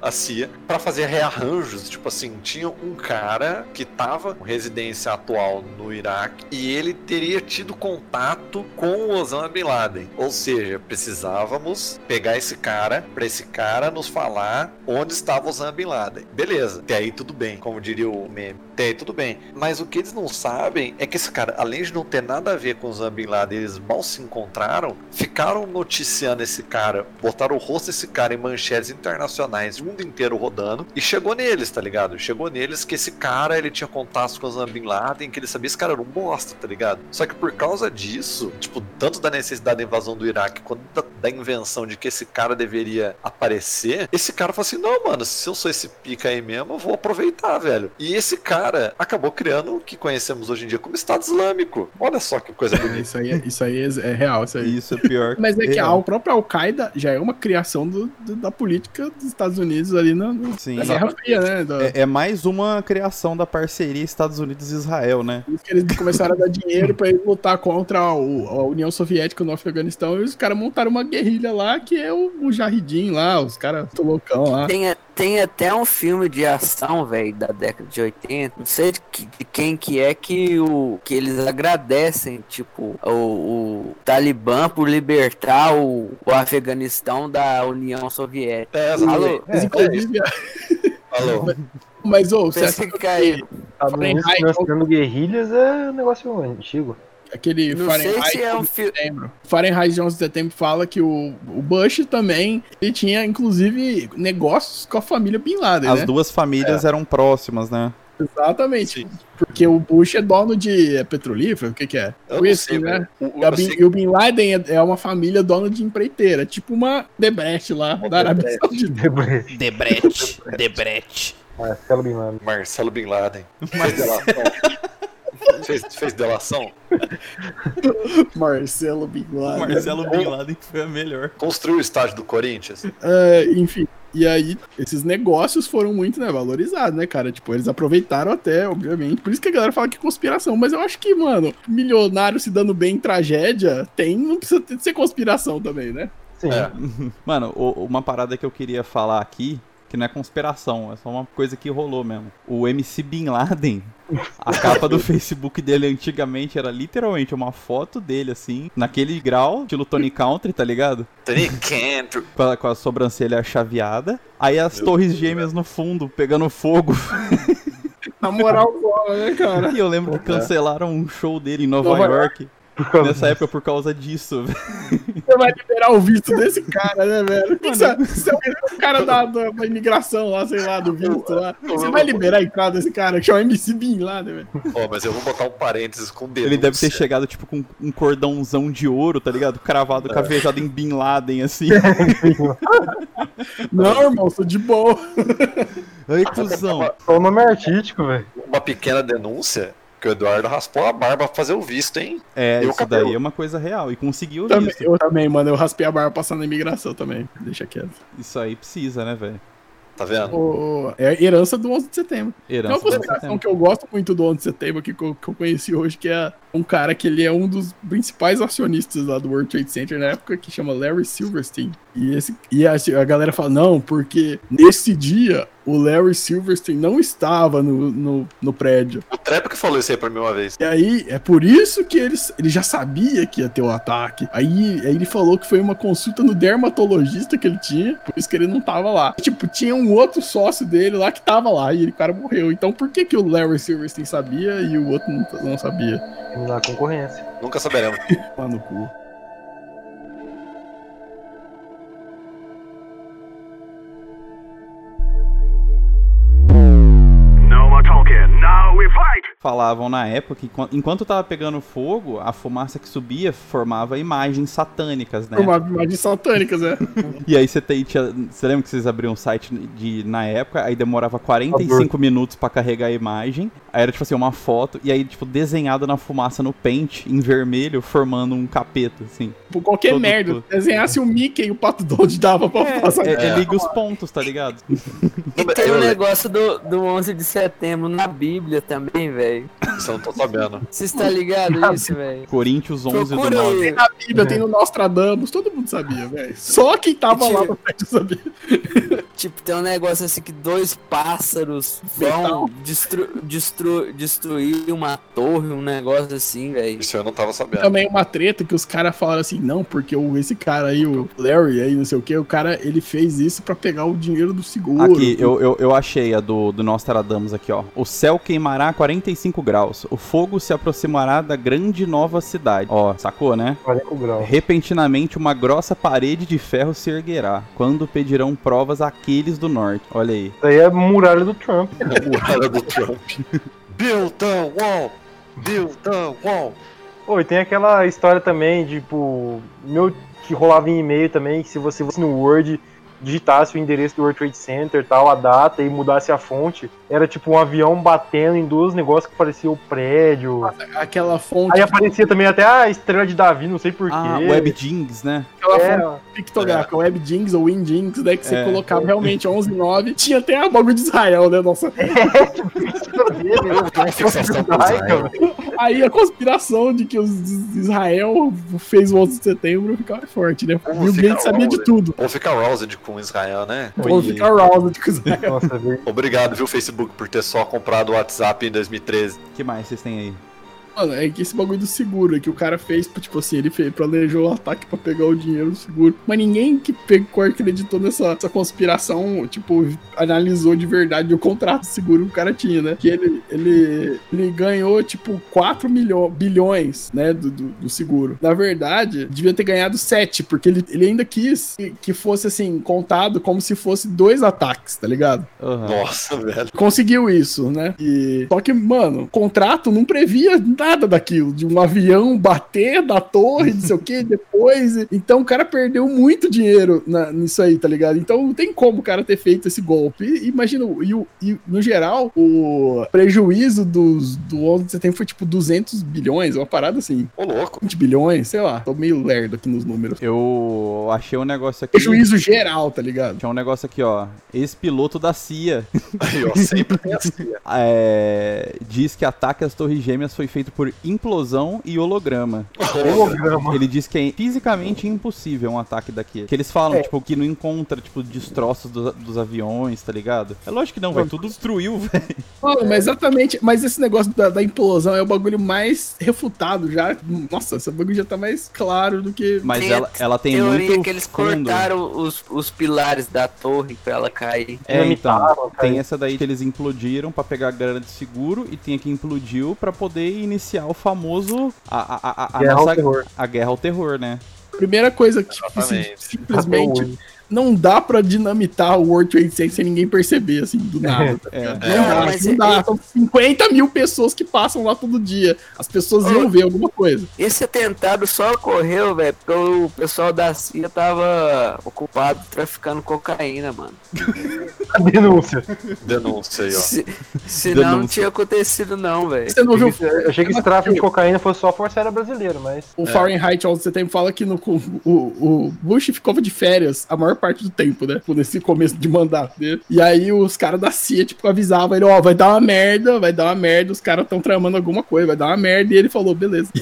A CIA para fazer rearranjos. Tipo assim, tinha um cara que tava com residência atual no Iraque e ele teria tido contato com o Osama Bin Laden. Ou seja, precisávamos pegar esse cara para esse cara nos falar onde estava Osama Bin Laden. Beleza, até aí tudo bem, como diria o meme. Até aí tudo bem. Mas o que eles não sabem é que esse cara, além de não ter nada a ver com o Osama Bin Laden, eles mal se encontraram, ficaram noticiando esse cara, botaram o rosto desse cara em manchetes internacionais, o mundo inteiro rodando, e chegou neles, tá ligado? Chegou neles que esse cara, ele tinha contatos com o Osama Bin Laden, que ele sabia que esse cara era um bosta, tá ligado? Só que por causa disso, tipo, tanto da necessidade da invasão do Iraque, quanto da, da invenção de que esse cara deveria aparecer, esse cara falou assim, não, mano, se eu sou esse pica aí mesmo, eu vou aproveitar, velho. E esse cara acabou criando o que conhecemos hoje em dia como Estado Islâmico. Olha só que coisa bonita. Isso aí, é- isso aí é, é real, isso aí. Isso é pior. Mas é que real. a própria Al-Qaeda já é uma criação do- do- da política dos Estados Unidos ali na, na Sim. Guerra Fria, né? Da- É, é mais uma criação da parceria Estados Unidos e Israel, né? Eles começaram a dar dinheiro pra eles lutar contra o- a União Soviética no Afeganistão e os caras montaram uma guerrilha lá que é o Mujahideen lá, os caras loucão lá. Tem, a- tem até um filme de ação, velho, da década de 80. Não sei de, que- de quem que é que, o, que eles agradecem, tipo, o, o Talibã por libertar o, o Afeganistão da União Soviética. É, Alô? Mas, inclusive, Alô. mas ô, você acha aí. Estados Unidos Fahrenheit, financiando guerrilhas é um negócio antigo. Que aquele Não sei Fahrenheit se é um 11 de filme. setembro. Fahrenheit de 11 de setembro fala que o, o Bush também ele tinha, inclusive, negócios com a família Bin Laden, As né? duas famílias eram próximas, né? Exatamente. Sim. Porque o Bush é dono de é petrolífero, o que que é? Eu assim, sei, né? E, eu Bin- sei e o Bin Laden é, é uma família dona de empreiteira, tipo uma Debrecht lá da Arábia Saudita. Debrecht. Debrecht. Marcelo Bin Laden. Marcelo Bin Laden. Delação. Fez, fez delação? Marcelo Bin Laden. Marcelo Bin Laden foi a melhor. Construiu o estádio do Corinthians? É, enfim. E aí, esses negócios foram muito, né, valorizados, né, cara? Tipo, eles aproveitaram até, obviamente. Por isso que a galera fala que é conspiração. Mas eu acho que, mano, milionário se dando bem em tragédia, tem, não precisa ter- ser conspiração também, né? Sim. É. Mano, o- uma parada que eu queria falar aqui, que não é conspiração, é só uma coisa que rolou mesmo. O MC Bin Laden, a capa do Facebook dele antigamente era literalmente uma foto dele, assim, naquele grau, estilo Tony Country, tá ligado? Tony Cantor. Com a, com a sobrancelha chaveada. Aí as torres gêmeas no fundo, pegando fogo. Na moral, cola, né, cara? E eu lembro que cancelaram um show dele em Nova, Nova York. Causa Nessa época por causa disso, velho. Você vai liberar o visto desse cara, né, velho? Você, você é o cara da, da, da imigração lá, sei lá, do visto lá. Você vai liberar a entrada desse cara, que chama MC Bin lá, né, velho? Ó, mas eu vou botar um parênteses com denúncia. Ele deve ter chegado, tipo, com um cordãozão de ouro, tá ligado? Cravado, cavejado em Bin Laden, assim. Não, irmão, sou de boa. Ai, cuzão. Só o nome artístico, velho. Uma pequena denúncia que o Eduardo raspou a barba pra fazer o visto, hein? É, Eu isso cabelo. daí é uma coisa real. E conseguiu Também, isso. eu também, mano. Eu raspei a barba passando na imigração também. Deixa quieto. Isso aí precisa, né, velho? Tá vendo? O- é a herança do 11 de setembro. Tem uma Herança consideração que eu gosto muito do 11 de setembro que, eu- que eu conheci hoje, que é um cara que ele é um dos principais acionistas lá do World Trade Center na época, que chama Larry Silverstein. E, esse, e a, a galera fala, não, porque nesse dia o Larry Silverstein não estava no, no, no prédio. O Trap que falou isso aí pra mim uma vez. E aí, é por isso que ele, ele já sabia que ia ter o ataque. Aí, aí ele falou que foi uma consulta no dermatologista que ele tinha, por isso que ele não tava lá. Tipo, tinha um outro sócio dele lá que tava lá e ele, o cara morreu. Então por que que o Larry Silverstein sabia e o outro não, não sabia? Na concorrência. Nunca saberemos. Lá no cu. Falavam na época que enquanto- tava pegando fogo, a fumaça que subia formava imagens satânicas, né? Uma imagem satânicas, é. E aí você tem, tinha, você lembra que vocês abriam um site de, na época, aí demorava 45 minutos pra carregar a imagem, era tipo assim, uma foto, e aí tipo desenhado na fumaça no pente, em vermelho, formando um capeta, assim. Por qualquer Todo- merda. todo. Desenhasse o Mickey e o Pato Donald dava pra passar. É, é liga os pontos, tá ligado? E tem o negócio do, do 11 de setembro na Bíblia também, velho. Isso eu não tô sabendo. Você está ligado nisso, velho? Coríntios 11 do Procura 9. aí. Na Bíblia tem no Nostradamus, todo mundo sabia, velho. Só quem tava lá no prédio sabia. Tipo, tem um negócio assim que dois pássaros vão destru, destru, destruir uma torre, um negócio assim, velho. Isso eu não tava sabendo. Também uma treta que os caras falaram assim, não, porque o, esse cara aí, o Larry aí, não sei o que, o cara, ele fez isso pra pegar o dinheiro do seguro. Aqui, eu, eu, eu achei a do, do Nostradamus aqui, ó. O céu queimará a 45 graus. O fogo se aproximará da grande nova cidade. Ó, sacou, né? 40 graus. Repentinamente, uma grossa parede de ferro se erguerá, quando pedirão provas àqueles do norte. Olha aí. Isso aí é muralha do Trump. O cara do Trump. Build the wall! Build the wall! Pô, e tem aquela história também, tipo, meu, que rolava em e-mail também, que se você fosse no Word, digitasse o endereço do World Trade Center, tal, a data e mudasse a fonte, era tipo um avião batendo em dois negócios que parecia o prédio. Aquela fonte, Aí aparecia também até a estrela de Davi, não sei porquê. Ah, WebJings, né? aquela fonte É, pictográfica, Web Jinx ou Win Jinx, né, que você É. colocava realmente 11 9. Tinha até a bagulho de Israel, né, nossa. Uma fixação com Ai, Israel. Aí a conspiração de que os Israel fez o 11 de setembro ficava forte, né? Bill fica Gates sabia de tudo. Vou ficar roused com Israel, né? Ou ficar aroused com Israel. Nossa. Obrigado, viu, Facebook, por ter só comprado o WhatsApp em 2013. O que mais vocês têm aí? Mano, é que esse bagulho do seguro é que o cara fez, tipo assim, ele fez, planejou o ataque pra pegar o dinheiro do seguro. Mas ninguém que pegou, acreditou nessa, conspiração, tipo, analisou de verdade o contrato de seguro que o cara tinha, né? Que ele, ele, ele ganhou, tipo, 4 milho, bilhões, né, do, do, do seguro. Na verdade, devia ter ganhado 7, porque ele, ele ainda quis que, que fosse, assim, contado como se fosse dois ataques, tá ligado? Aham. Nossa, velho. conseguiu isso, né? E só que, mano, o contrato não previa nada daquilo, de um avião bater na torre, não sei o que, depois. Então o cara perdeu muito dinheiro na- nisso aí, tá ligado? Então não tem como o cara ter feito esse golpe. E, imagina, e, o- e, no geral, o prejuízo dos, do 11 de setembro foi tipo 200 bilhões, uma parada assim, Ô, louco. 20 bilhões, sei lá. Tô meio lerdo aqui nos números. Eu achei um negócio aqui. Prejuízo geral, tá ligado? Tinha um negócio aqui, ó. Ex-piloto da CIA Aí, ó, sempre tem assim. é, diz que ataque às torres gêmeas foi feito por implosão e holograma. Holograma. Ele diz que é fisicamente impossível um ataque daqui. Que eles falam, É. tipo, que não encontra, tipo, destroços do- dos aviões, tá ligado? É lógico que não, velho. Tudo destruiu, velho. Mano, mas exatamente. Mas esse negócio da, da implosão é o bagulho mais refutado já. Nossa, esse bagulho já tá mais claro do que. Mas Tem ela, ela tem Teoria muito que eles fundo. cortaram os, os pilares da torre pra ela cair. É, então, tem essa daí que eles implodiram pra pegar a grana de seguro e tem a que implodiu pra poder iniciar o famoso a, a, a, a Guerra ao nossa- terror. a guerra ao terror, né? Primeira coisa que tipo, assim, simplesmente. Não dá pra dinamitar o World Trade Center sem ninguém perceber, assim, do nada. tá É. ligado? É, não dá, mas não é- dá. São 50 mil pessoas que passam lá todo dia. As pessoas iam ver alguma coisa. Esse atentado só ocorreu, velho, porque o pessoal da CIA tava ocupado traficando cocaína, mano. Denúncia. Denúncia aí, ó. Se, senão não Denúncia. tinha acontecido, não, velho. Você não viu Eu achei que esse tráfico de cocaína fosse só a Força Aérea Brasileira, mas. o Fahrenheit 11 de setembro fala que no, o, o Bush ficava de férias a maior parte do tempo, né? Tipo, Nesse começo de mandato dele. E aí os caras da CIA, tipo, avisavam ele, ó, vai dar uma merda, vai dar uma merda, os caras estão tramando alguma coisa, vai dar uma merda. E ele falou, beleza.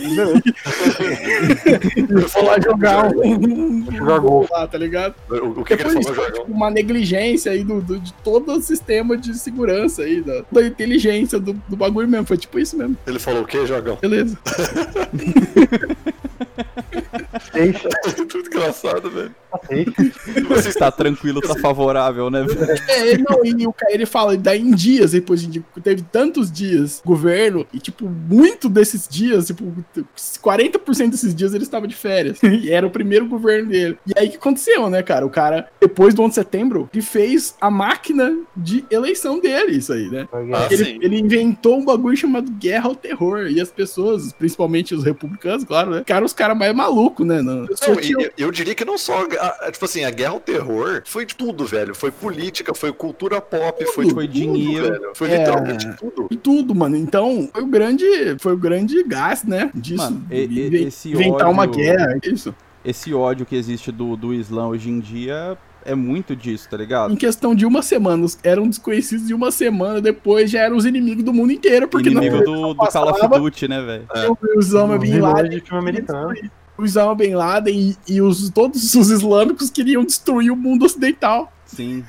Eu vou lá jogar um, Jogar gol. lá, tá ligado? O, o que, que ele Depois falou, tipo, uma negligência aí do, do- de todo o sistema de segurança aí, da, da inteligência do, do bagulho mesmo. Foi tipo isso mesmo. Ele falou o quê, Jorgão? Beleza. Deixa, Tudo engraçado, velho. aceita. Tá tranquilo, tá favorável, né? velho? É, ele não, e o cara ele fala, daí em dias, depois de teve tantos dias governo, e tipo, muito desses dias, tipo, 40% desses dias ele estava de férias. E era o primeiro governo dele. E aí o que aconteceu, né, cara? O cara, depois do 11 de setembro, ele fez a máquina de eleição dele, isso aí, né? Ah, Ele, sim. ele inventou um bagulho chamado Guerra ao Terror. E as pessoas, principalmente os republicanos, claro, né? Ficaram os caras mais malucos, né? Não, Não, eu, eu diria que não só. a- a- tipo assim, a guerra ao terror foi de tudo, velho. Foi política, foi cultura pop, foi, de Foi tudo, dinheiro. velho. Foi É. literalmente tudo. de tudo, mano. Então, foi o grande, foi o grande gás, né? Disso. Mano, e- e- esse inventar uma ódio- guerra, isso. Esse ódio que existe do, do Islã hoje em dia é muito disso, tá ligado? Em questão de uma semana, os- eram desconhecidos de uma semana, depois já eram os inimigos do mundo inteiro, porque Inimigo não do, do Call of. Duty, né, velho? o Osama Bin Laden, filme americano. O Osama Bin Laden e, e os, todos os islâmicos queriam destruir o mundo ocidental. Sim.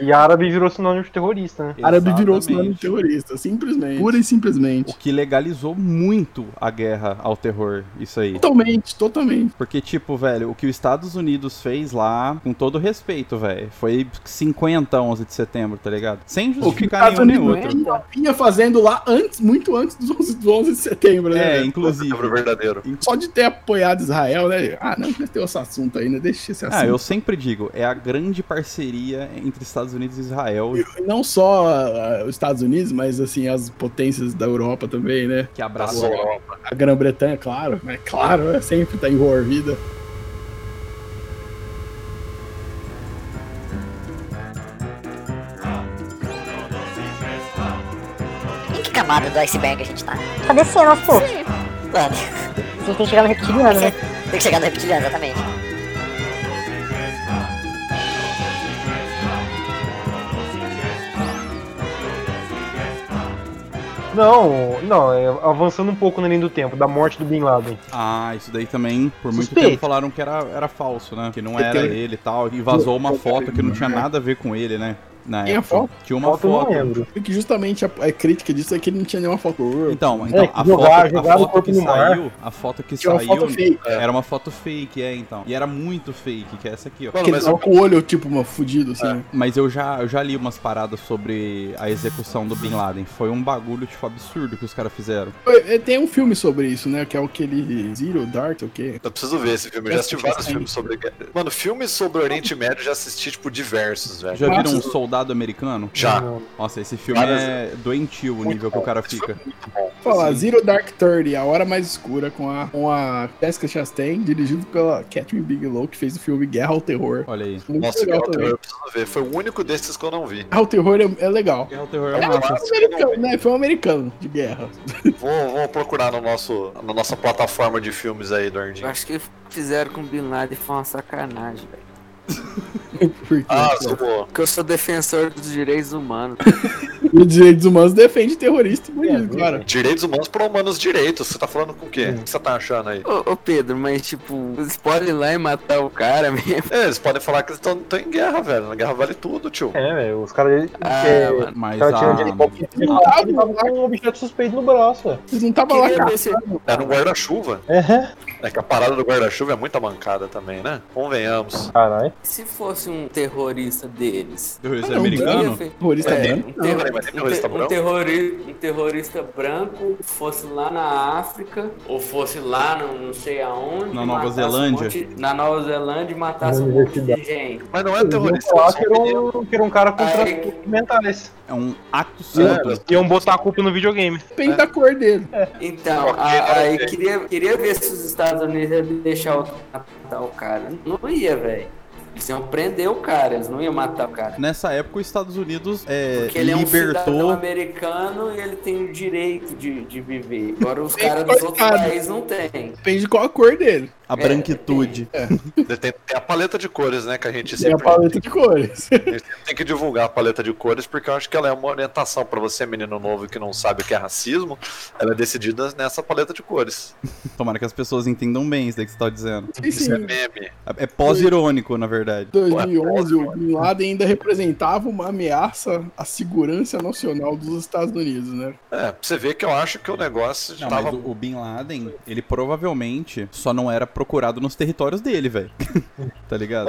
E árabe virou sinônimo de terrorista, né? Árabe virou sinônimo de terrorista, simplesmente. Pura e simplesmente. O que legalizou muito a guerra ao terror, isso aí. Totalmente, totalmente. Porque, tipo, velho, o que os Estados Unidos fez lá, com todo respeito, velho, foi 50 11 de setembro, tá ligado? Sem O que os justificar nenhum nem outro. vinha, vinha fazendo lá antes, muito antes dos 11, do 11 de setembro, né? É, velho? inclusive. Lembro verdadeiro. Só de ter apoiado Israel, né? Ah, não, já tem esse assunto aí, né? Deixa esse assunto. Ah, eu sempre digo, é a grande parceria entre Estados Unidos e Israel E Não só ah, os Estados Unidos, mas assim, as potências da Europa também, né? que abraça Nossa, o Europa. A Grã-Bretanha, claro, é claro, é, sempre tá envolvida. Em que camada do iceberg a gente tá? Tá descendo aos poucos. Mano, A gente tem que chegar no reptiliano, né? tem que chegar no reptiliano, exatamente. Não, não, é, avançando um pouco na linha do tempo, da morte do Bin Laden. Ah, isso daí também, por muito Suspeito. tempo falaram que era, era falso, né? Que não É, era ele e tal. E vazou uma foto que não tinha nada a ver com ele, né? Na Tem a época. foto? Tinha uma Foto eu não foto. lembro. Que justamente a, a crítica disso é que ele não tinha nenhuma foto. Então, então É, a, jogar- foto, a foto que saiu, a foto que tinha uma saiu foto fake. era uma foto fake, é, então. E era muito fake, que é essa aqui, ó. Mano, Que ele tava eu, com o olho, tipo, uma fudido, assim. Mas eu já, eu já li umas paradas sobre a execução do Bin Laden. Foi um bagulho, tipo, absurdo que os caras fizeram. É, Tem um filme sobre isso, né? Que é aquele Zero Dark, o quê? eu preciso ver esse filme. Eu já assisti vários filmes sobre. Mano, filmes sobre o Oriente Médio eu já assisti, tipo, diversos, velho. Já viram um Nossa. Soldado americano? Já. Nossa, esse filme Várias- é doentio o nível que o cara fica. Muito bom. Vou falar, Sim. Zero Dark Thirty, A Hora Mais Escura, com a, com a Jessica Chastain, dirigido pela Catherine Bigelow, que fez o filme Guerra ao Terror. Olha aí. Muito Nossa, legal Guerra ao também. Terror, eu preciso ver. Foi o único desses que eu não vi. Guerra ao Terror é, é legal. Guerra ao Terror é É um massa. filme americano, né? Foi um americano de guerra. Vou, vou procurar no nosso, na nossa plataforma de filmes aí, Eu Eduardinho. acho que fizeram com o Bin Laden foi uma sacanagem, velho. Por quê? Ah, sou. Porque eu sou defensor dos direitos humanos. Os direitos humanos defende terrorista e bandido, É, cara. Direitos humanos para humanos direitos. Você tá falando com o quê? O que você tá achando aí? Ô, ô, Pedro, mas tipo, eles podem ir lá e matar o cara mesmo. É, eles podem falar que eles estão em guerra, velho. Na guerra vale tudo, tio. É, velho, os caras. Ah, é, mano. Mas de a... helicóptero e Ah, ele tava com um objeto suspeito no braço, velho. Vocês não estavam lá, cara. É no guarda-chuva. É, É que a parada do guarda-chuva é muita mancada também, né? Convenhamos. caralho. Se fosse um terrorista deles. Terrorista Ah, não, americano? Fe- Terrorista É, branco? um, terro- Peraí, mas um terrorista te- um branco? terrori- um terrorista branco fosse lá na África, ou fosse lá no, não sei aonde. Na Nova matasse um Zelândia. monte- na Nova Zelândia e matasse um monte de gente. Mas não é terrorista, eles que era um, que era um cara com transtornos mentais. É um ato santo. Iam botar a culpa no videogame. Depende da cor dele. Então, Ok, a- aí queria, queria ver se os Estados Unidos iam deixar o matar o cara. Não ia, velho. Eles iam prender o cara, eles não iam matar o cara. Nessa época, os Estados Unidos é, Porque ele é um libertou. americano e ele tem o direito de, de viver. Agora os caras dos outros países não têm. Depende de qual a cor dele. A branquitude. Tem, tem a paleta de cores, né? Que a gente Tem a sempre paleta de cores. a gente tem que divulgar a paleta de cores, porque eu acho que ela é uma orientação pra você, menino novo que não sabe o que é racismo. Ela é decidida nessa paleta de cores. Tomara que as pessoas entendam bem isso daí que você tá dizendo. Sim, Isso é sim. meme. É pós-irônico, na verdade. Em 2011, o Bin Laden ainda representava uma ameaça à segurança nacional dos Estados Unidos, né? É, pra você ver que eu acho que o negócio Não, tava. mas o, o Bin Laden, ele provavelmente só não era procurado nos territórios dele, velho. tá ligado?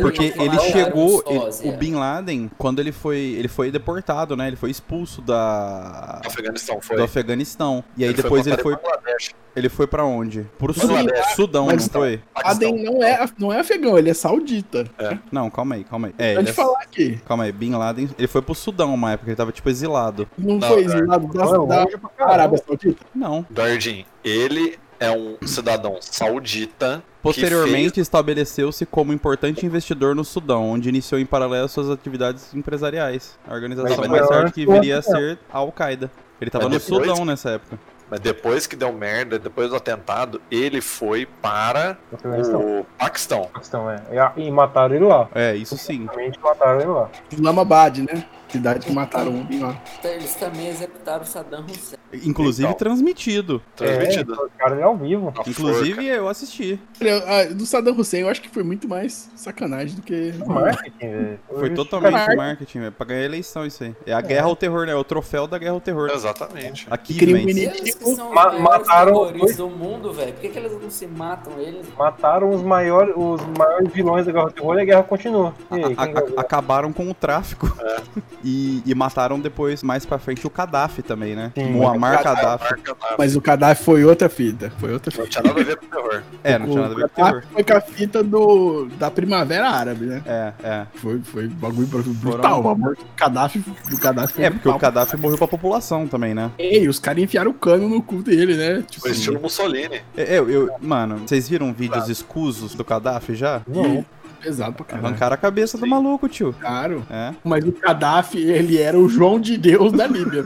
Porque ele chegou, ele- o Bin Laden, quando ele foi, ele foi deportado, né? Ele foi expulso da Afeganistão foi. do Afeganistão. E aí Ele foi depois ele foi, pra Bangladesh. ele foi para onde? Pro. Sul- Sudão, não foi? Laden não é, não é afegão, ele é saudita. Não, calma aí, calma aí. É, Pode ele é- falar aqui. calma aí, Bin Laden, ele foi pro Sudão uma época, ele tava tipo exilado. Não, Não, foi exilado da, da caralho. Arábia Saudita? Não. Dardim, ele é um cidadão saudita. que Posteriormente, estabeleceu-se como importante investidor no Sudão, onde iniciou em paralelo suas atividades empresariais. A organização mais tarde que viria a atentado. ser a Al-Qaeda. Ele tava Mas no Sudão nessa época. Mas depois que deu merda, depois do atentado, ele foi para o Paquistão. Paquistão, é. E- mataram ele lá. É, isso sim. Mataram ele lá. Islamabad, né? Cidade que mataram o Bin Laden. Eles também executaram o Saddam Hussein. Inclusive Então. transmitido. Transmitido. É, cara ele ao vivo. Inclusive, eu assisti. Olha, a- Do Saddam Hussein, eu acho que foi muito mais sacanagem do que. Marketing, velho. Foi totalmente Caralho. marketing, velho. Pra ganhar eleição isso aí. É a guerra ao terror, né? É o troféu da guerra ao terror. Exatamente. Aqui, os Ma- maiores mataram terroristas dois- do mundo, velho. Por que, que eles não se matam eles? Mataram os maiores, os maiores vilões da Guerra do Terror e a guerra continua. E aí, A- a- acabaram com o tráfico. É. E, e mataram depois, mais pra frente, o Gaddafi também, né? Sim. Muammar Gaddafi. Nada. Mas o Gaddafi foi outra fita. Foi outra Não fita. tinha nada a ver com terror. É, não tinha nada a ver com terror. Gaddafi foi com a fita do, da Primavera Árabe, né? É, é. Foi, foi bagulho brutal. A morte do Gaddafi, do Gaddafi foi É, porque o brutal. Gaddafi morreu pra população também, né? Ei, os caras enfiaram o cano no cu dele, né? Tipo, Foi estilo Mussolini. É, Eu, eu, mano, vocês viram vídeos escusos do Gaddafi já? Não. Pesado pra caralho. Arrancaram a cabeça do maluco, tio. Caro. É. Mas o Gaddafi, ele era o João de Deus da Líbia.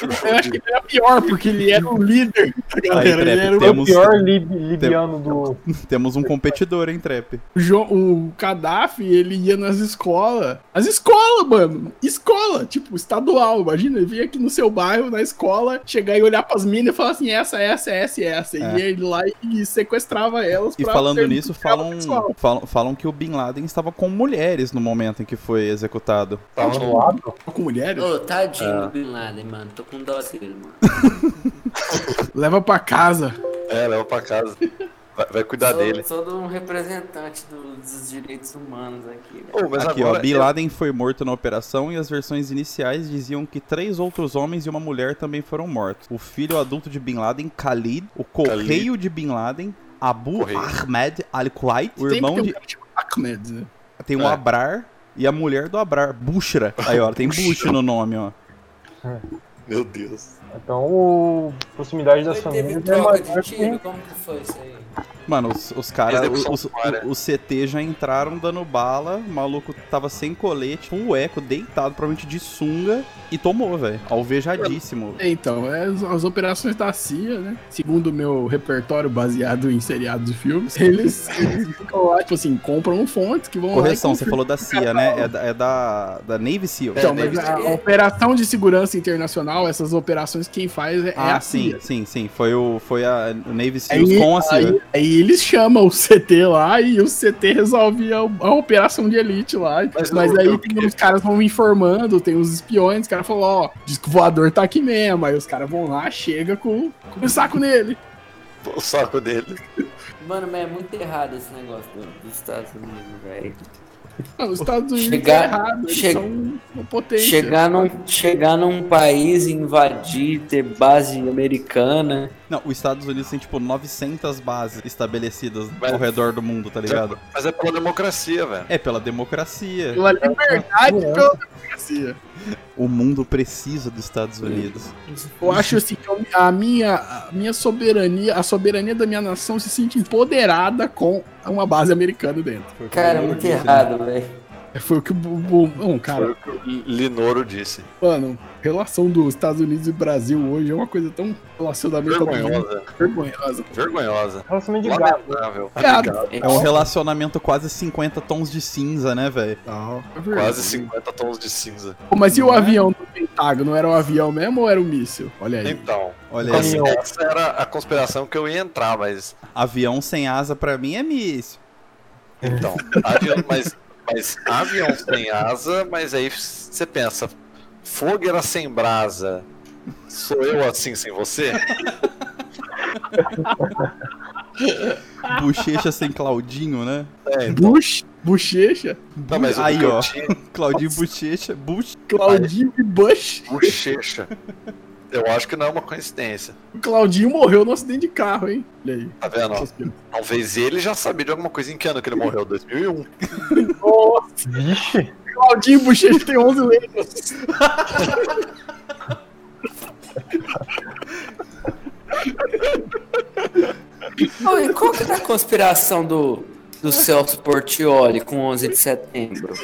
Eu acho que ele era pior, porque ele era o líder da galera. Trep, ele era o, temos- O pior lib- libiano do. Temos um competidor, hein, Trep? Jo- o Gaddafi, ele ia nas escolas. As escolas, mano. Escola, tipo, estadual. Imagina, ele vinha aqui no seu bairro, na escola, chegar e olhar pras minas e falar assim: essa, essa, essa e essa. É. E ia ele lá e sequestrava elas. E falando nisso, falam, falam, falam que o Bin Laden estava com mulheres no momento em que foi executado. Tava do no lado. Com mulheres? Ô, tadinho É. do Bin Laden, mano. Tô com dó dele, mano. Leva pra casa. É, leva pra casa. Vai, vai cuidar sou, dele. sou um representante do- dos direitos humanos aqui. Ô, mas Aqui, agora, ó, Bin eu- Laden foi morto na operação e as versões iniciais diziam que três outros homens e uma mulher também foram mortos. O filho adulto de Bin Laden, Khalid, o correio de Bin Laden, Abu Correio. Ahmed Al-Kuwait, o Tem irmão que ter de... um cara tipo Ahmed, né? Tem o É. Abrar e a mulher do Abrar, Bushra. Aí, ó, tem Bush no nome, ó. Meu Deus. Então, o proximidade das famílias é maior tiro? que. Como que foi isso aí? Mano, os, os caras, os, sumária. o, o CT já entraram dando bala, o maluco tava sem colete, full eco, deitado, provavelmente de sunga, e tomou, velho. Alvejadíssimo. Então, é, as, as operações da CIA, né? Segundo o meu repertório baseado em seriados e filmes, eles, eles ficam lá, tipo assim, compram fontes que vão Correção, lá você falou da CIA, né? É da, é da, da Navy SEAL. Então, É, mas a, a operação de segurança internacional, essas operações, quem faz é, é Ah, a sim, CIA. sim, sim. Foi, o, foi a o Navy SEALs Aí, com a CIA. aí, aí eles chamam o CT lá e o CT resolve a, a operação de elite lá. Mas Mas, aí tem, os caras vão informando, tem os espiões, os caras falam, ó, diz que o voador tá aqui mesmo. Aí os caras vão lá, chega com, com o saco nele. O saco dele. Mano, mas é muito errado esse negócio do- dos Estados Unidos, velho. Os Estados Unidos Chegar- é errado, che- são uma potência. Chegar num, chegar num país, invadir, ter base americana. Não, os Estados Unidos tem, tipo, 900 bases estabelecidas Mas- ao redor do mundo, tá ligado? Mas é pela democracia, velho. É pela democracia. Pela liberdade e pela democracia. O mundo precisa dos Estados Unidos. Eu acho assim que a minha, a minha soberania, a soberania da minha nação se sente empoderada com uma base americana dentro. Cara, muito errado, velho. Foi o que o. o- Não, cara, Foi o que o Linoro disse. mano, relação dos Estados Unidos e Brasil hoje é uma coisa tão relacionamento Vergonhosa. vergonhosa. Vergonhosa. Relacionamento de gado. Lamentável. Gado. É um relacionamento quase 50 tons de cinza, né, velho? Não, é Quase verdade. 50 tons de cinza. Pô, Mas e o é? avião do Pentágono? Era um avião mesmo ou era um míssil? Olha aí. Então, Olha aí. Essa era a conspiração que eu ia entrar, mas. Avião sem asa pra mim é míssil. Então, avião, mas, mas avião sem asa, mas aí você pensa, fogueira sem brasa, sou eu assim sem você? Bochecha sem Claudinho, né? É, então. Bush, Bochecha, Não, mas o Aí, ó. tinha, Claudinho Bochecha, Bush. Claudinho e Bush. bochecha. Eu acho que não é uma coincidência. O Claudinho morreu no acidente de carro, hein? Olha aí. Tá vendo? Talvez ele já sabia de alguma coisa em que ano que ele morreu, 2001. Nossa, Vixe. Claudinho e Bochecha tem 11 letras. E qual que é a conspiração do, do Celso Portioli com 11 de setembro?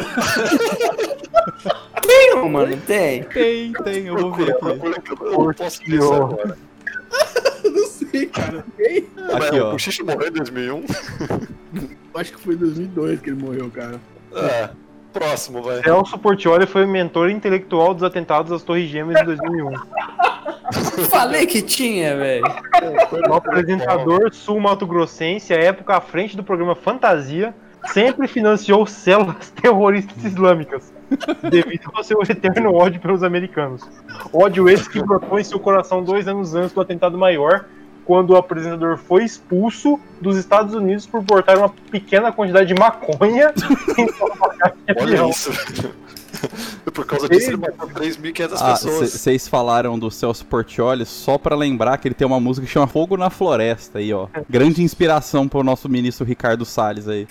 Tem uma, não tem? Tem, tem, eu vou ver aqui. Eu não posso ver isso agora. Não sei, cara. Tem? Aqui, o ó. Bochecha morreu em 2001? Acho que foi em 2002 que ele morreu, cara. É. Próximo, vai. Celso Portioli foi mentor intelectual dos atentados às Torres Gêmeas em 2001. Falei que tinha, velho. O apresentador sul-mato-grossense, à época à frente do programa Fantasia, sempre financiou células terroristas islâmicas, devido ao seu eterno ódio pelos americanos. Ódio esse que brotou em seu coração dois anos antes do atentado maior, quando o apresentador foi expulso dos Estados Unidos por portar uma pequena quantidade de maconha em sua Olha isso. Por causa disso, ele matou 3.500 Ah, pessoas. vocês falaram do Celso Portioli só pra lembrar que ele tem uma música que chama Fogo na Floresta aí, ó. Grande inspiração pro nosso ministro Ricardo Salles aí.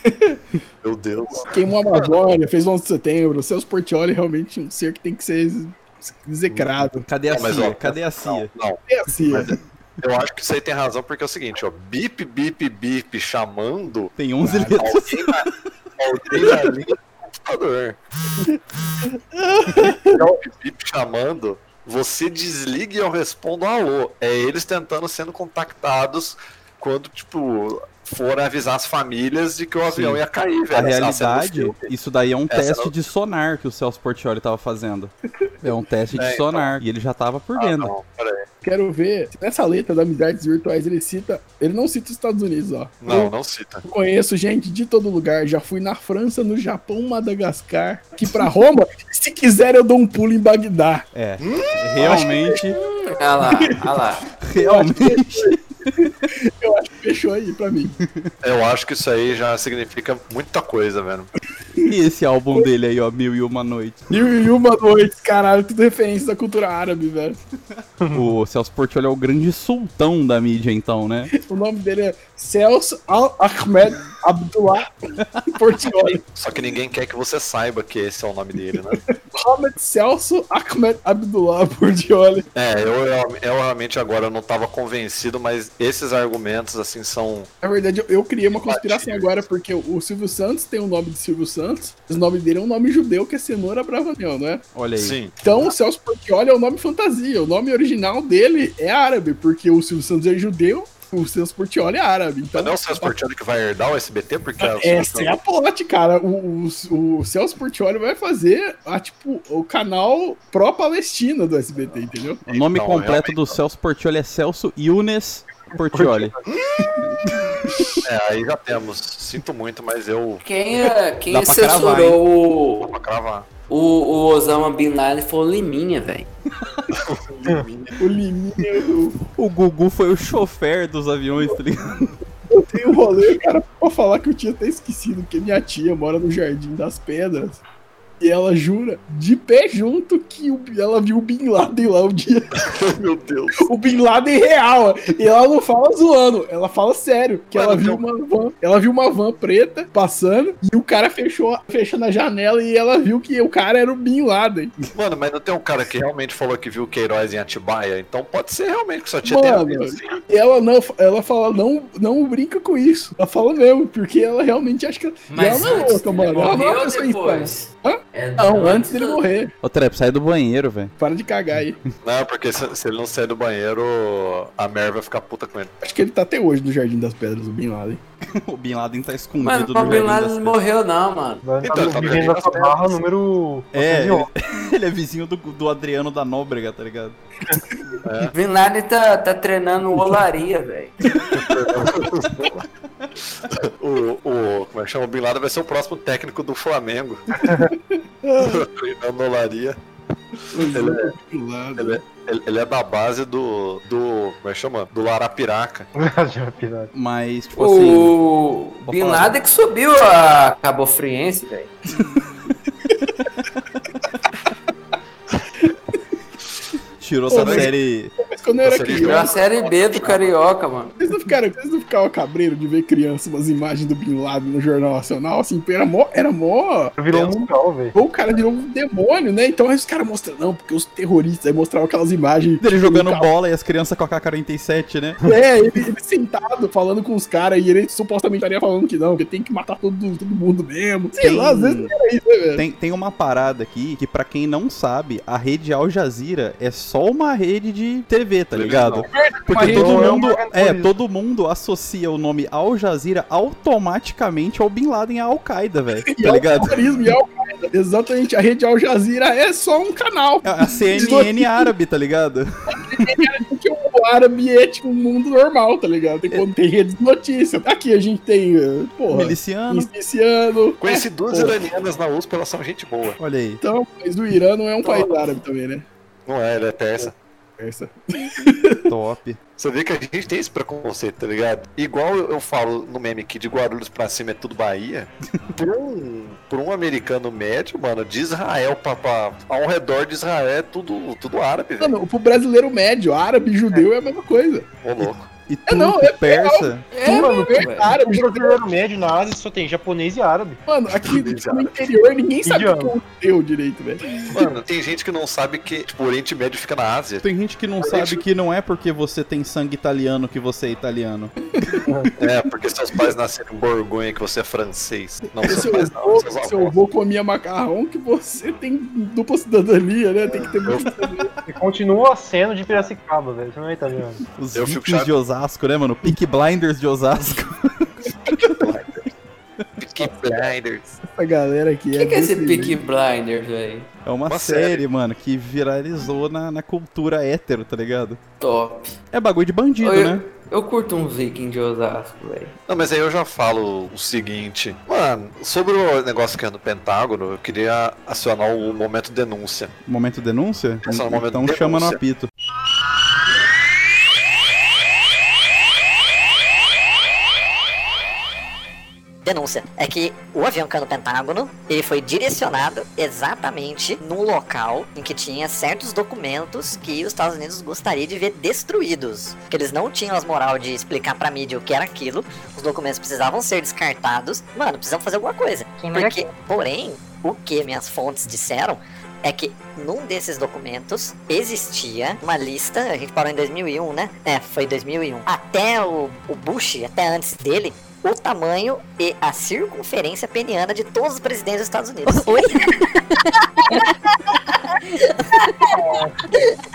Meu Deus. Queimou a Amazônia, fez 11 de setembro. O Celso Portioli é realmente um ser que tem que ser execrado. Cadê a Não, mas, CIA? ó, Cadê a CIA? Não, não. É assim, Eu acho que isso aí tem razão, porque é o seguinte, ó. Bip, bip, bip, chamando. Tem 11 letras. Alguém na, alguém na linha do computador. bip, bip, chamando. Você desliga e eu respondo alô. É eles tentando sendo contactados quando, tipo, forem avisar as famílias de que o avião Sim. ia cair, velho. A do realidade, isso daí é um Essa teste não- de sonar que o Celso Portioli tava fazendo. É um teste de É, então. sonar. E ele já tava por Ah, dentro. não, peraí. quero ver. se Nessa letra da Amizades Virtuais ele cita. Ele não cita os Estados Unidos, ó. Não, não cita. Eu conheço gente de todo lugar. Já fui na França, no Japão, Madagascar. Aqui pra Roma, se quiser eu dou um pulo em Bagdá. É. Realmente, Olha lá, olha lá. realmente. Eu acho que fechou aí pra mim. Eu acho que isso aí já significa muita coisa, velho. E esse álbum dele aí, ó, Mil e Uma Noite. Mil e uma noites, caralho, tudo referência da cultura árabe, velho. O Celso Portioli é o grande sultão da mídia, então, né? O nome dele é Celso Al-Ahmed Abdullah Portioli. Só que ninguém quer que você saiba que esse é o nome dele, né? Mohamed Celso Ahmed Abdullah Portioli. É, eu, eu, eu realmente agora não tava convencido, mas esses argumentos, assim, são. Na verdade, eu, eu criei uma conspiração agora, porque o, Silvio Santos tem o nome de Silvio Santos, o nome dele é um nome judeu que é Cenoura Bravanel, não é? Olha aí. Sim. Então, o Celso Portioli é o nome fantasia. O nome original dele é árabe, porque o Silvio Santos é judeu, o Celso Portioli é árabe. Então, Mas não é o Celso Portioli que vai herdar o SBT, porque a- Essa é a plot, cara. O, o, o Celso Portioli vai fazer a, tipo, o canal pró-Palestina do SBT, entendeu? O nome Então, completo do Celso Portioli é Celso Yunes Portioli. É, aí já temos. Sinto muito, mas eu. Quem, é- quem Dá censurou o, Pra cravar. O, o Osama Bin Laden foi o Liminha, velho. O Liminha, o, O Gugu foi o chofer dos aviões, tá ligado? eu tenho um rolê, cara, pra falar que eu tinha até esquecido que minha tia mora no Jardim das Pedras. E ela jura de pé junto que o- ela viu o Bin Laden lá um dia. Meu Deus. O Bin Laden real. E ela não fala zoando, ela fala sério. Que Mano, ela viu uma van. Ela viu uma van preta passando e o cara fechou, fechando a janela e ela viu que o cara era o Bin Laden. Mano, mas não tem um cara que realmente falou que viu o Queiroz em Atibaia? Então pode ser realmente que só tinha Mano, ter havido, sim. E ela não, ela fala, não, não brinca com isso. Ela fala mesmo, porque ela realmente acha que. e ela não é louca, mano. Ela não é uma pessoa? É Não, antes dele morrer. Ô, Trep, sai do banheiro, velho. Para de cagar aí. Não, porque se, se ele não sair do banheiro, a Mer vai ficar puta com ele. Acho que ele tá até hoje no Jardim das Pedras, o Bin Laden. O Bin Laden tá escondido Mano, no o Bin Jardim Laden das não morreu, não, mano. Então, tá tá vivendo bem nessa nas barra número. É, ele, 911. ele é vizinho do, do Adriano da Nóbrega, tá ligado? Bin Laden tá, tá treinando olaria, velho. O, o, como é que chama? O Bin Laden vai ser o próximo técnico do Flamengo. Treinando olaria. Ele é, Bin Laden. ele, é, ele- ele é da base do. do. Como é que chama? Do Arapiraca. Já pirata. Mas, tipo assim. O Bin falar. Laden que subiu a Cabo Friense, velho. Tirou essa série. Quando eu era ligou? Virou a criança, série B do Carioca, mano. vocês não ficaram, vocês não ficavam cabreiro de ver criança umas imagens do Bin Laden no Jornal Nacional? Assim, era mó. Era mó Virou um mundial, velho. Ou o cara virou um demônio, né? Então aí os caras mostram, não, porque os terroristas aí mostravam aquelas imagens. Dele jogando bola e as crianças com a K-47, né? É, ele, ele sentado falando com os caras e ele supostamente estaria falando que não, que tem que matar todo, todo mundo mesmo. Sei Tem- lá, às vezes não era isso, né, velho? Tem, tem uma parada aqui que, pra quem não sabe, a rede Al Jazeera é só uma rede de TV, tá ligado? Porque rede todo é mundo, é, todo mundo associa o nome Al Jazeera automaticamente ao Bin Laden e à Al-Qaeda, velho. Tá ligado? terrorismo e ao Qaeda. Exatamente, a rede Al Jazeera é só um canal. A a CNN árabe, tá ligado? Porque o árabe é tipo um mundo normal, tá ligado? Tem, quando tem redes de notícia. Aqui a gente tem, eh, porra, Miliciano. miliciano. Conheci duas iranianas na USP, elas são gente boa. Olha aí. Então, mas o Irã não é um país árabe também, né? Não é, ele é persa. Essa. Top. Você vê que a gente tem esse preconceito, tá ligado? Igual eu, falo no meme que de Guarulhos pra cima é tudo Bahia. Por um, por um americano médio, mano, de Israel pra, pra, ao redor de Israel é tudo, tudo árabe. Mano, pro brasileiro médio, árabe e judeu é a mesma coisa. Ô, louco. E É, não, turco, é persa. É, Mano, mano, velho. Árabe, O brasileiro médio na Ásia só tem japonês e árabe. Mano, aqui Tudo no interior ninguém sabe o que é judeu direito, velho. Mano, tem gente que não sabe que tipo, o Oriente Médio fica na Ásia. Tem gente que não sabe que não é porque você tem sangue italiano que você é italiano. É, porque seus pais nasceram em Borgonha que você é francês. Não, seus Seu pais não, avô, seus seu avô comia macarrão que você tem dupla cidadania, né? Tem que ter muito E continua sendo de Piracicaba, velho. Você não é italiano. Os Eu fico de Osasco, né, mano? Peak Blinders de Osasco. Peaky Blinders. essa galera aqui. O que, que é esse Peaky jeito. Blinders, velho? É uma, Uma série, série. mano, que viralizou na, na cultura hétero, tá ligado? Top. É bagulho de bandido, eu, né? eu curto uns vikings de Osasco, velho. Não, mas aí eu já falo o seguinte. Mano, sobre o negócio que é no Pentágono, eu queria acionar o momento denúncia. Momento denúncia? É o momento então denúncia. chama no apito. Denúncia. É que o avião caiu no Pentágono, ele foi direcionado exatamente num local em que tinha certos documentos que os Estados Unidos gostaria de ver destruídos. Que eles não tinham as moral de explicar pra mídia o que era aquilo. Os documentos precisavam ser descartados. Mano, precisamos fazer alguma coisa. Quem Porque, porém, o que minhas fontes disseram é que num desses documentos existia uma lista, a gente parou em 2001, né? É, foi 2001. Até o, o Bush, até antes dele, o tamanho e a circunferência peniana de todos os presidentes dos Estados Unidos. Oi?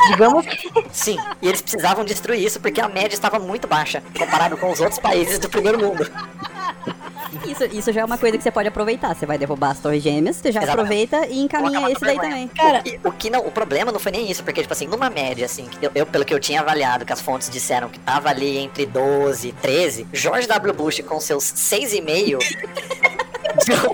Digamos Sim, e eles precisavam destruir isso porque a média estava muito baixa comparado com os outros países do primeiro mundo. Isso, isso já é uma coisa que você pode aproveitar. Você vai derrubar as torres gêmeas, você já Exatamente. aproveita e encaminha esse daí também. Cara, o, o que não, o problema não foi nem isso, porque, tipo assim, numa média, assim, eu, eu, pelo que eu tinha avaliado, que as fontes disseram que tava ali entre 12 e 13, George W. Bush com seus 6,5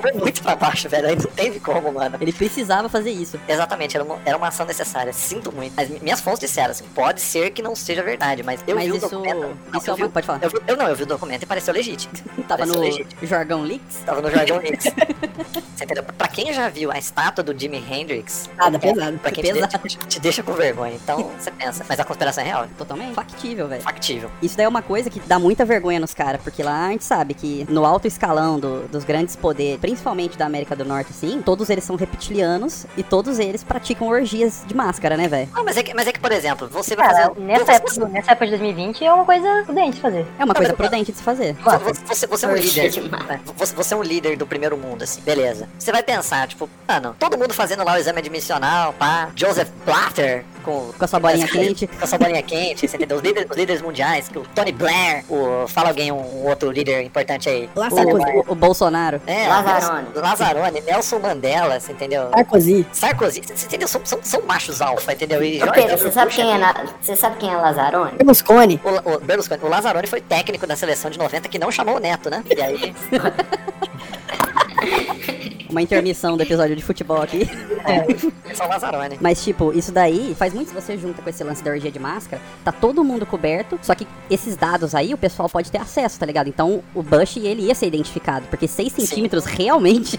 Foi muito pra baixo, velho. Aí não teve como, mano. Ele precisava fazer isso. Exatamente, era uma, era uma ação necessária. Sinto muito. Mas mi- minhas fontes disseram assim: pode ser que não seja verdade, mas eu Mas vi o isso- documento. Não, isso é eu, vi, uma- pode falar. Eu, vi- eu não, eu vi o documento e pareceu legítimo. Tava Pareceu no legítimo. Jargão Leaks. Tava no Jargão Mix. Você entendeu? Pra quem já viu a estátua do Jimi Hendrix, Nada, pesado. pra quem Pesado. Te, deixa, te deixa com vergonha. Então, você pensa. Mas a conspiração é real. Totalmente factível, velho. Factível. Isso daí é uma coisa que dá muita vergonha nos caras, porque lá a gente sabe que no alto escalão do- dos grandes poderes, principalmente da América do Norte, assim, todos eles são reptilianos e todos eles praticam orgias de máscara, né, velho? Ah, mas é, que, mas é que, por exemplo, você vai Cara, fazer. nessa você- época, nessa época de 2020 é uma coisa prudente fazer. É uma coisa mas- prudente de se fazer. Você, você, você é um Orgia líder. Você, você é um líder do primeiro mundo, assim, beleza. Você vai pensar, tipo, mano, todo mundo fazendo lá o exame admissional, pá. Joseph Blatter com. Com a sua bolinha quente. Com a sua bolinha quente, você entendeu? Os líderes, os líderes mundiais, que o Tony Blair, o. Fala alguém, um, outro líder importante aí. O-. O, o Bolsonaro. É, Lazarone. Nelson- Lazarone, Nelson Mandela, você entendeu? Sarkozy. Sarkozy, você entendeu? São, são, são machos alfa, entendeu? E Ô Pedro, você sabe quem é, na... você sabe quem é Lazarone? Berlusconi. O, o Berlusconi, o Lazzaroni foi técnico da seleção de 90 que não chamou o Neto, né? E aí, Uma intermissão do episódio de futebol aqui. é só o Lazzaroni. Mas, tipo, isso daí faz muito se você junta com esse lance da orgia de máscara, tá todo mundo coberto, só que esses dados aí o pessoal pode ter acesso, tá ligado? Então o Bush ele ia ser identificado, porque 6 centímetros realmente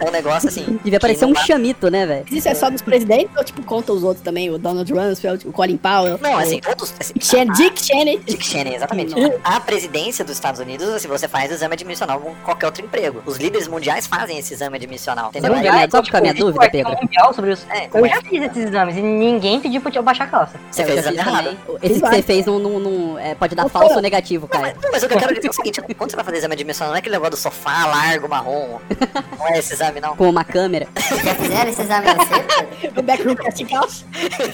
É um negócio assim. devia parecer um dá- chamito, né, velho? Isso é só dos presidentes ou, tipo, conta os outros também? O Donald Rumsfeld, o Colin Powell? Não, assim, todos. Assim, Chen- a- Dick Cheney. Dick Cheney, exatamente. A presidência dos Estados Unidos, assim, você faz o exame admissional com qualquer outro emprego. Os líderes mundiais fazem esse exame admissional, entendeu? Minha- sabe qual é a minha dúvida, Pedro? sobre isso. É, Eu já fiz esses exames e ninguém pediu pra eu baixar a calça. você fez exame errado. Esse que você fez não, não, não- é, pode dar Não, falso não. ou negativo, Não, cara. mas, não, mas o que eu quero dizer é o seguinte: quando você vai fazer exame admissional, não é aquele negócio do sofá largo, marrom. Não é esse exame, não. Com uma câmera. Já fizeram esse exame? O backroom casting calça.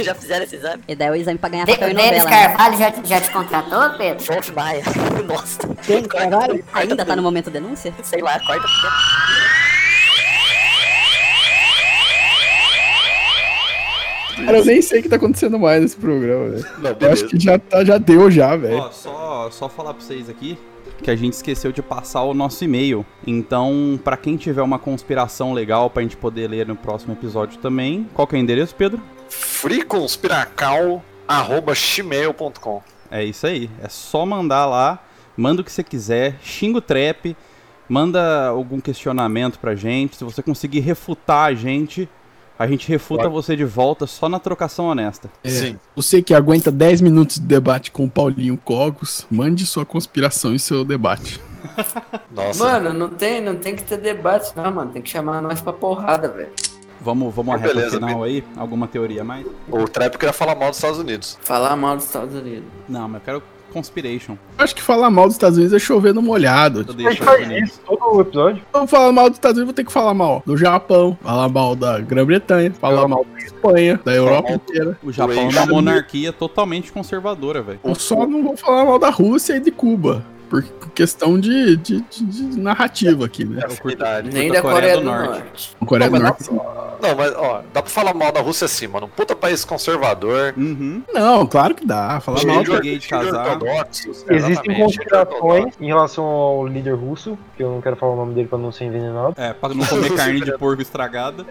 Já fizeram esse exame? E daí é o exame pra ganhar papel Denis novela. né? Carvalho já, já te contratou, Pedro? Wolf Maia. Nossa. Tem, caralho. Ainda tá no momento denúncia? Sei lá, corta. Cara, eu nem sei o que tá acontecendo mais nesse programa, velho. Eu acho que já, tá, já deu já, velho. Ó, só, só falar pra vocês aqui que a gente esqueceu de passar o nosso e-mail. Então, pra quem tiver uma conspiração legal pra gente poder ler no próximo episódio também, qual que é o endereço, Pedro? freeconspiracal.gmail.com É isso aí. É só mandar lá, manda o que você quiser, xinga o trap, manda algum questionamento pra gente. Se você conseguir refutar a gente, a gente refuta Pode. você de volta só na trocação honesta. É, Sim. Você que aguenta 10 minutos de debate com o Paulinho Cogos, mande sua conspiração e seu debate. Nossa. Mano, não tem, não tem que ter debate, não, mano. Tem que chamar nós pra porrada, velho. Vamos, vamos Ah, beleza, final aí? Alguma teoria a mais? O Trap queria falar mal dos Estados Unidos. Falar mal dos Estados Unidos. Não, mas eu quero Conspiration. Eu acho que falar mal dos Estados Unidos é chover no molhado. A gente faz isso todo o episódio. Vamos falar mal dos Estados Unidos, vou ter que falar mal do Japão, falar mal da Grã-Bretanha, falar mal da Espanha, da Europa inteira. O Japão é uma monarquia totalmente conservadora, velho. Eu só não vou falar mal da Rússia e de Cuba. Por questão de, de- de- de narrativa aqui, né? Afinidade. Nem da da Coreia Coreia do do Norte. Norte. Coreia do Não, Norte. mas, não, mas ó, dá pra falar mal da Rússia sim, mano. Um puta país conservador. Uhum. Não, claro que dá. Falar mal da... gay de casar. Existem conspirações em relação ao líder russo, que eu não quero falar o nome dele pra não ser envenenado. É, pra não comer carne de porco estragada.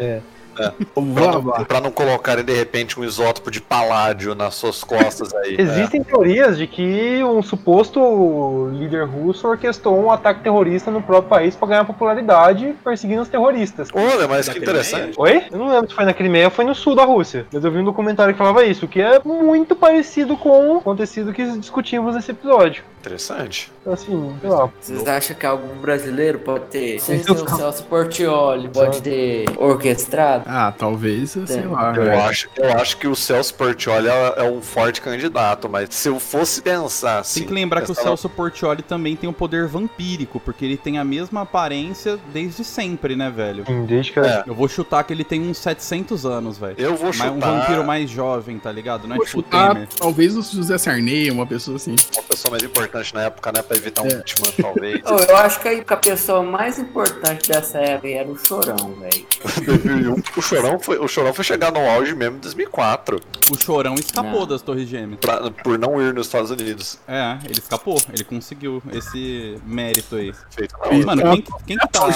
Vamos Pra lá, não, pra não colocarem de repente um isótopo de paládio nas suas costas aí. Existem teorias de que um suposto líder russo orquestrou um ataque terrorista no próprio país pra ganhar popularidade perseguindo os terroristas. É. Olha, mas Da que Crimeia? interessante. Oi? Eu não lembro se foi na Crimeia ou foi no sul da Rússia. Mas eu vi um documentário que falava isso, que é muito parecido com o acontecido que discutimos nesse episódio. Interessante. Então, assim, sei lá. Vocês acham que algum brasileiro pode ter? Sem ser o Celso Portioli, pode ter orquestrado? Ah, talvez, sei lá. Eu né? acho, eu acho que o Celso Portioli é, é um forte candidato, mas se eu fosse pensar assim. Tem que lembrar que o Celso Portioli também tem um poder vampírico, porque ele tem a mesma aparência desde sempre, né, velho? Sim, desde que É. Eu vou chutar que ele tem uns 700 anos, velho. Eu vou Mas chutar um vampiro mais jovem, tá ligado? Não é Vou tipo chutar, Temer. talvez o José Sarney, uma pessoa assim. uma pessoa mais importante importante na época, né? Pra evitar um É. impeachment, talvez. Eu acho que aí a pessoa mais importante dessa época era o Chorão, velho. 2001. O Chorão, foi, o Chorão foi chegar no auge mesmo em 2004. O Chorão escapou Não. das Torres Gêmeas. pra- por não ir nos Estados Unidos. É, ele escapou. Ele conseguiu esse mérito aí. Feito. Mano, quem, quem que tá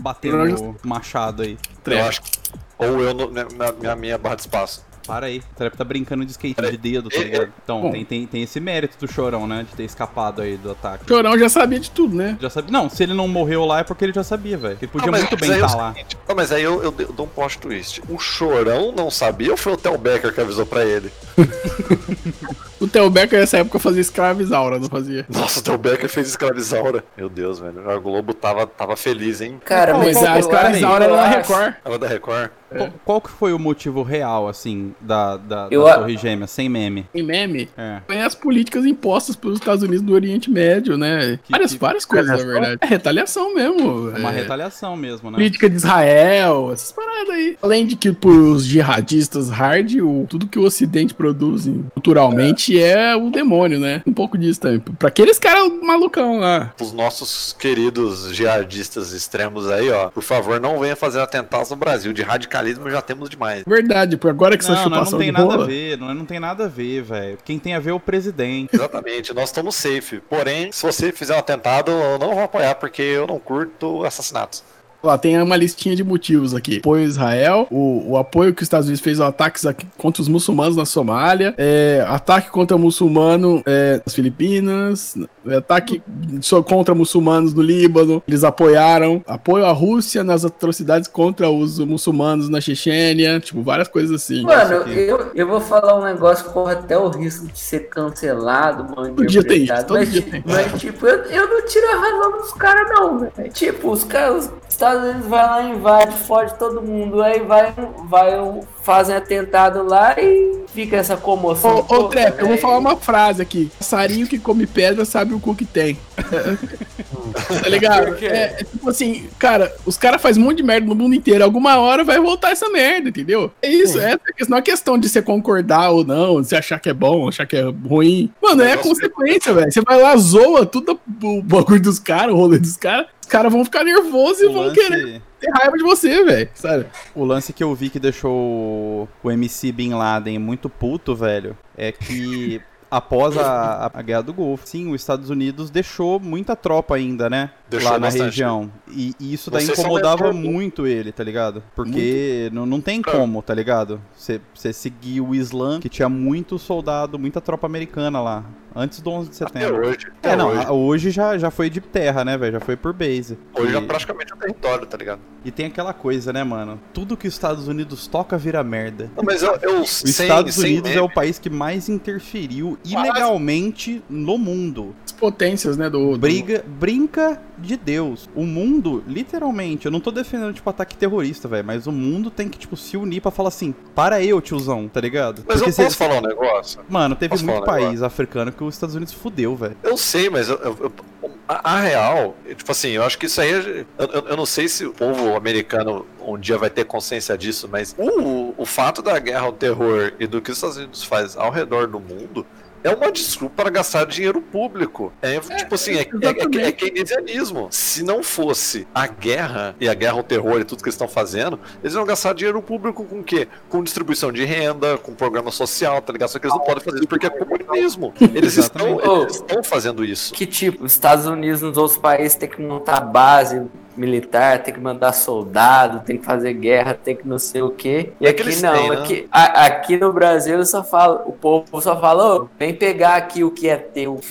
batendo machado aí? Eu acho que. Ou eu no, na na minha, minha barra de espaço. Para aí. O Trap tá brincando de skate de dedo, tá ligado? Então, Bom. tem, tem, tem esse mérito do Chorão, né? De ter escapado aí do ataque. Chorão já sabia de tudo, né? Já sabia. Não, se ele não morreu lá é porque ele já sabia, velho. Ele podia Ah, mas- muito mas bem aí é o estar lá. seguinte, Não, mas aí eu, eu, eu dou um plot twist. O Chorão não sabia ou foi o Theo Becker que avisou pra ele? O Theo Becker nessa época fazia escravizaura, não fazia? Nossa, o Theo Becker fez escravizaura. Meu Deus, velho. A Globo tava, tava feliz, hein? Cara, Mas mas a eu escravizaura acho- era na eu acho- Record. Ela é da Record. Qual, qual que foi o motivo real, assim, da, da, Eu da a- Torre Gêmea, sem meme? Em meme, É. as políticas impostas pelos Estados Unidos do Oriente Médio, né? Que- várias, que- várias coisas, na verdade. É retaliação mesmo. É uma é. retaliação mesmo, né? Política de Israel, essas paradas aí. Além de que pros jihadistas hard, o, tudo que o Ocidente produz culturalmente é. o demônio, né? Um pouco disso também. Pra aqueles caras malucão lá. Os nossos queridos jihadistas extremos aí, ó. Por favor, não venha fazer atentados no Brasil. De radicalismo já temos demais. Verdade, por agora que essa Não, não, chupação não tem de nada a rola. ver, não, não tem nada a ver, velho. Quem tem a ver é o presidente. Exatamente, nós estamos safe. Porém, se você fizer um atentado, eu não vou apoiar, porque eu não curto assassinatos. Ó, tem uma listinha de motivos aqui. Apoio a Israel, o, o apoio que os Estados Unidos fez aos ataques aqui contra os muçulmanos na Somália, é, ataque contra muçulmano é, nas Filipinas, é, ataque contra muçulmanos no Líbano, eles apoiaram. Apoio à Rússia nas atrocidades contra os muçulmanos na Chechênia, tipo, várias coisas assim. Mano, eu, eu vou falar um negócio que corre até o risco de ser cancelado, mano. Todo dia tem isso, todo mas, dia tem. Mas, tipo, eu, eu não tiro a razão dos caras, não, velho. Tipo, os caras, os Estados Unidos vai lá, invade, fode todo mundo, aí vai, vai, fazem atentado lá e fica essa comoção. Ô, ô Trep, eu vou velho. falar uma frase aqui. Passarinho que come pedra sabe o cu que tem. tá ligado? É, é tipo assim, cara, os caras fazem um monte de merda no mundo inteiro. Alguma hora vai voltar essa merda, entendeu? É isso, é, não é questão de você concordar ou não, de você achar que é bom, achar que é ruim. Mano, é consequência, velho. Você vai lá, zoa tudo o bagulho dos caras, o rolê dos caras. Os caras vão ficar nervosos e O vão lance, querer ter raiva de você, velho. Sabe? o lance que eu vi que deixou o MC Bin Laden muito puto, velho, é que após a, a guerra do Golfo, sim, os Estados Unidos deixou muita tropa ainda, né? Deixou lá na bastante. região. E, e isso daí Vocês incomodava mentor, muito ele, tá ligado? Porque não, não tem como, tá ligado? Você seguir o Islã, que tinha muito soldado, muita tropa americana lá. Antes do 11 de Até setembro. hoje. Até É, não, hoje. hoje já, já foi de terra, né, velho? Já foi por base. Hoje e, é praticamente um território, tá ligado? e tem aquela coisa, né, mano? Tudo que os Estados Unidos toca vira merda. Não, mas eu, eu Os Estados Unidos é o país que mais interferiu ilegalmente no mundo. As potências, né, do... do- Briga, brinca de Deus. O mundo, literalmente, eu não tô defendendo, tipo, ataque terrorista, velho, mas o mundo tem que, tipo, se unir pra falar assim, para eu, tiozão, tá ligado? Mas eu cê- posso falar um negócio? Mano, teve Posso muito um negócio? país africano que os Estados Unidos fudeu, velho. Eu sei, mas eu- eu- eu- a, a real, tipo assim, eu acho que isso aí. é- Eu, eu- eu não sei se o povo americano um dia vai ter consciência disso, mas o, o fato da guerra ao terror e do que os Estados Unidos faz ao redor do mundo. É uma desculpa para gastar dinheiro público. É tipo assim, é, é, é, é keynesianismo. Se não fosse a guerra e a guerra ao terror e tudo que eles estão fazendo, eles iam gastar dinheiro público com o quê? Com distribuição de renda, com programa social, tá ligado? Só que eles não podem fazer isso porque é comunismo. Eles estão, eles estão fazendo isso. Que tipo, os Estados Unidos nos outros países tem que montar base militar, tem que mandar soldado, tem que fazer guerra, tem que não sei o quê. E É aqui não, têm, né? aqui, a- aqui no Brasil eu só falo, o povo só fala, ô, vem pegar aqui o que é teu.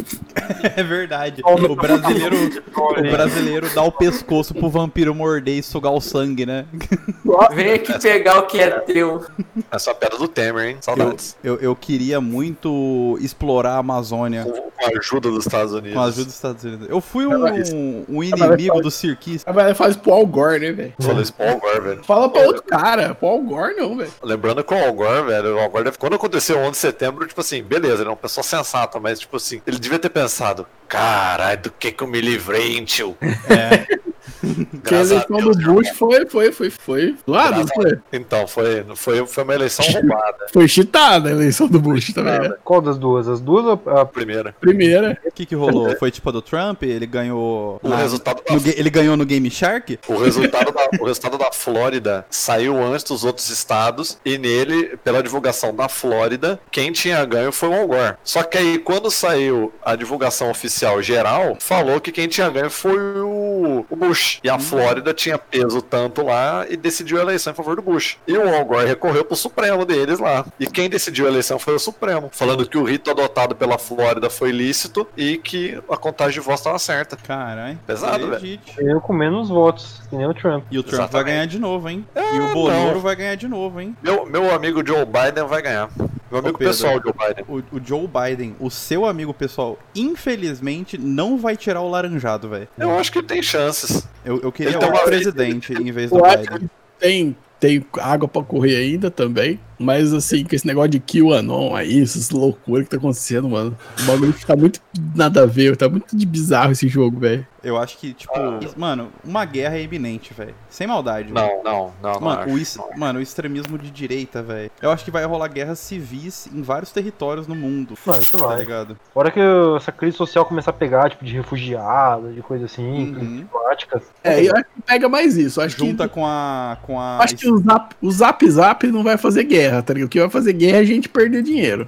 É verdade. O brasileiro, o brasileiro dá o pescoço pro vampiro morder e sugar o sangue, né? Vem aqui pegar o que é teu. Essa é a pedra do Temer, hein? Eu, Saudades. eu, eu queria muito explorar a Amazônia Com, a ajuda dos Estados Unidos. com a ajuda dos Estados Unidos. Eu fui um, um inimigo do cirquista. A galera faz pro Al Gore, né, velho? Falei isso pro Al Gore, velho. Fala pra outro cara. Pro Al Gore, não, velho. Lembrando que o Al Gore, velho, o Al Gore quando aconteceu o 11 de setembro, tipo assim, beleza, ele é uma pessoa sensata, mas tipo assim, ele devia ter pensado, caralho, do que que eu me livrei, hein, tio? É. Porque a eleição do Bush foi, foi, foi, foi não foi? Então, foi, foi, foi uma eleição roubada. Foi cheatada a eleição do Bush também, né? Qual das duas? As duas ou a Primeira. Primeira. O que que rolou? Foi tipo a do Trump? Ele ganhou... O na- resultado da no ele ganhou no Game Shark? O resultado, da, o resultado da Flórida saiu antes dos outros estados e nele, pela divulgação da Flórida, quem tinha ganho foi o Al Gore. Só que aí, quando saiu a divulgação oficial geral, falou que quem tinha ganho foi o, o Bush. E a Flórida tinha peso tanto lá e decidiu a eleição em favor do Bush. E o Al Gore recorreu pro Supremo deles lá. E quem decidiu a eleição foi o Supremo, falando que o rito adotado pela Flórida foi lícito e que a contagem de votos estava certa. Caralho. Pesado, velho. eu com menos votos, que nem o Trump. E o Trump vai Exatamente. ganhar de novo, hein? e Ah, o não. vai ganhar de novo, hein? Meu, meu amigo Joe Biden vai ganhar. Meu amigo Pedro. pessoal, Joe Biden. O, o Joe Biden, o seu amigo pessoal, infelizmente não vai tirar o laranjado, velho. Eu acho que tem chances. Eu, eu queria outro uma- presidente em vez do Biden. tem, tem água pra correr ainda também. Mas assim, com esse negócio de kill anon aí, essas loucuras que tá acontecendo, mano. O bagulho tá muito nada a ver, tá muito de bizarro esse jogo, velho. Eu acho que, tipo, mano, uma guerra é iminente, velho. Sem maldade. Não, não, não, não. Mano, acho, o, is- não mano, o extremismo de direita, velho. Eu acho que vai rolar guerras civis em vários territórios no mundo. Não, isso Tá vai. ligado? A hora que essa crise social começar a pegar, tipo, de refugiado, de coisa assim, Uhum. climáticas. É, eu acho que pega mais isso. Acho Junta que, com a. com a. acho que o zap, o zap Zap não vai fazer guerra, tá ligado? O que vai fazer guerra é a gente perder dinheiro.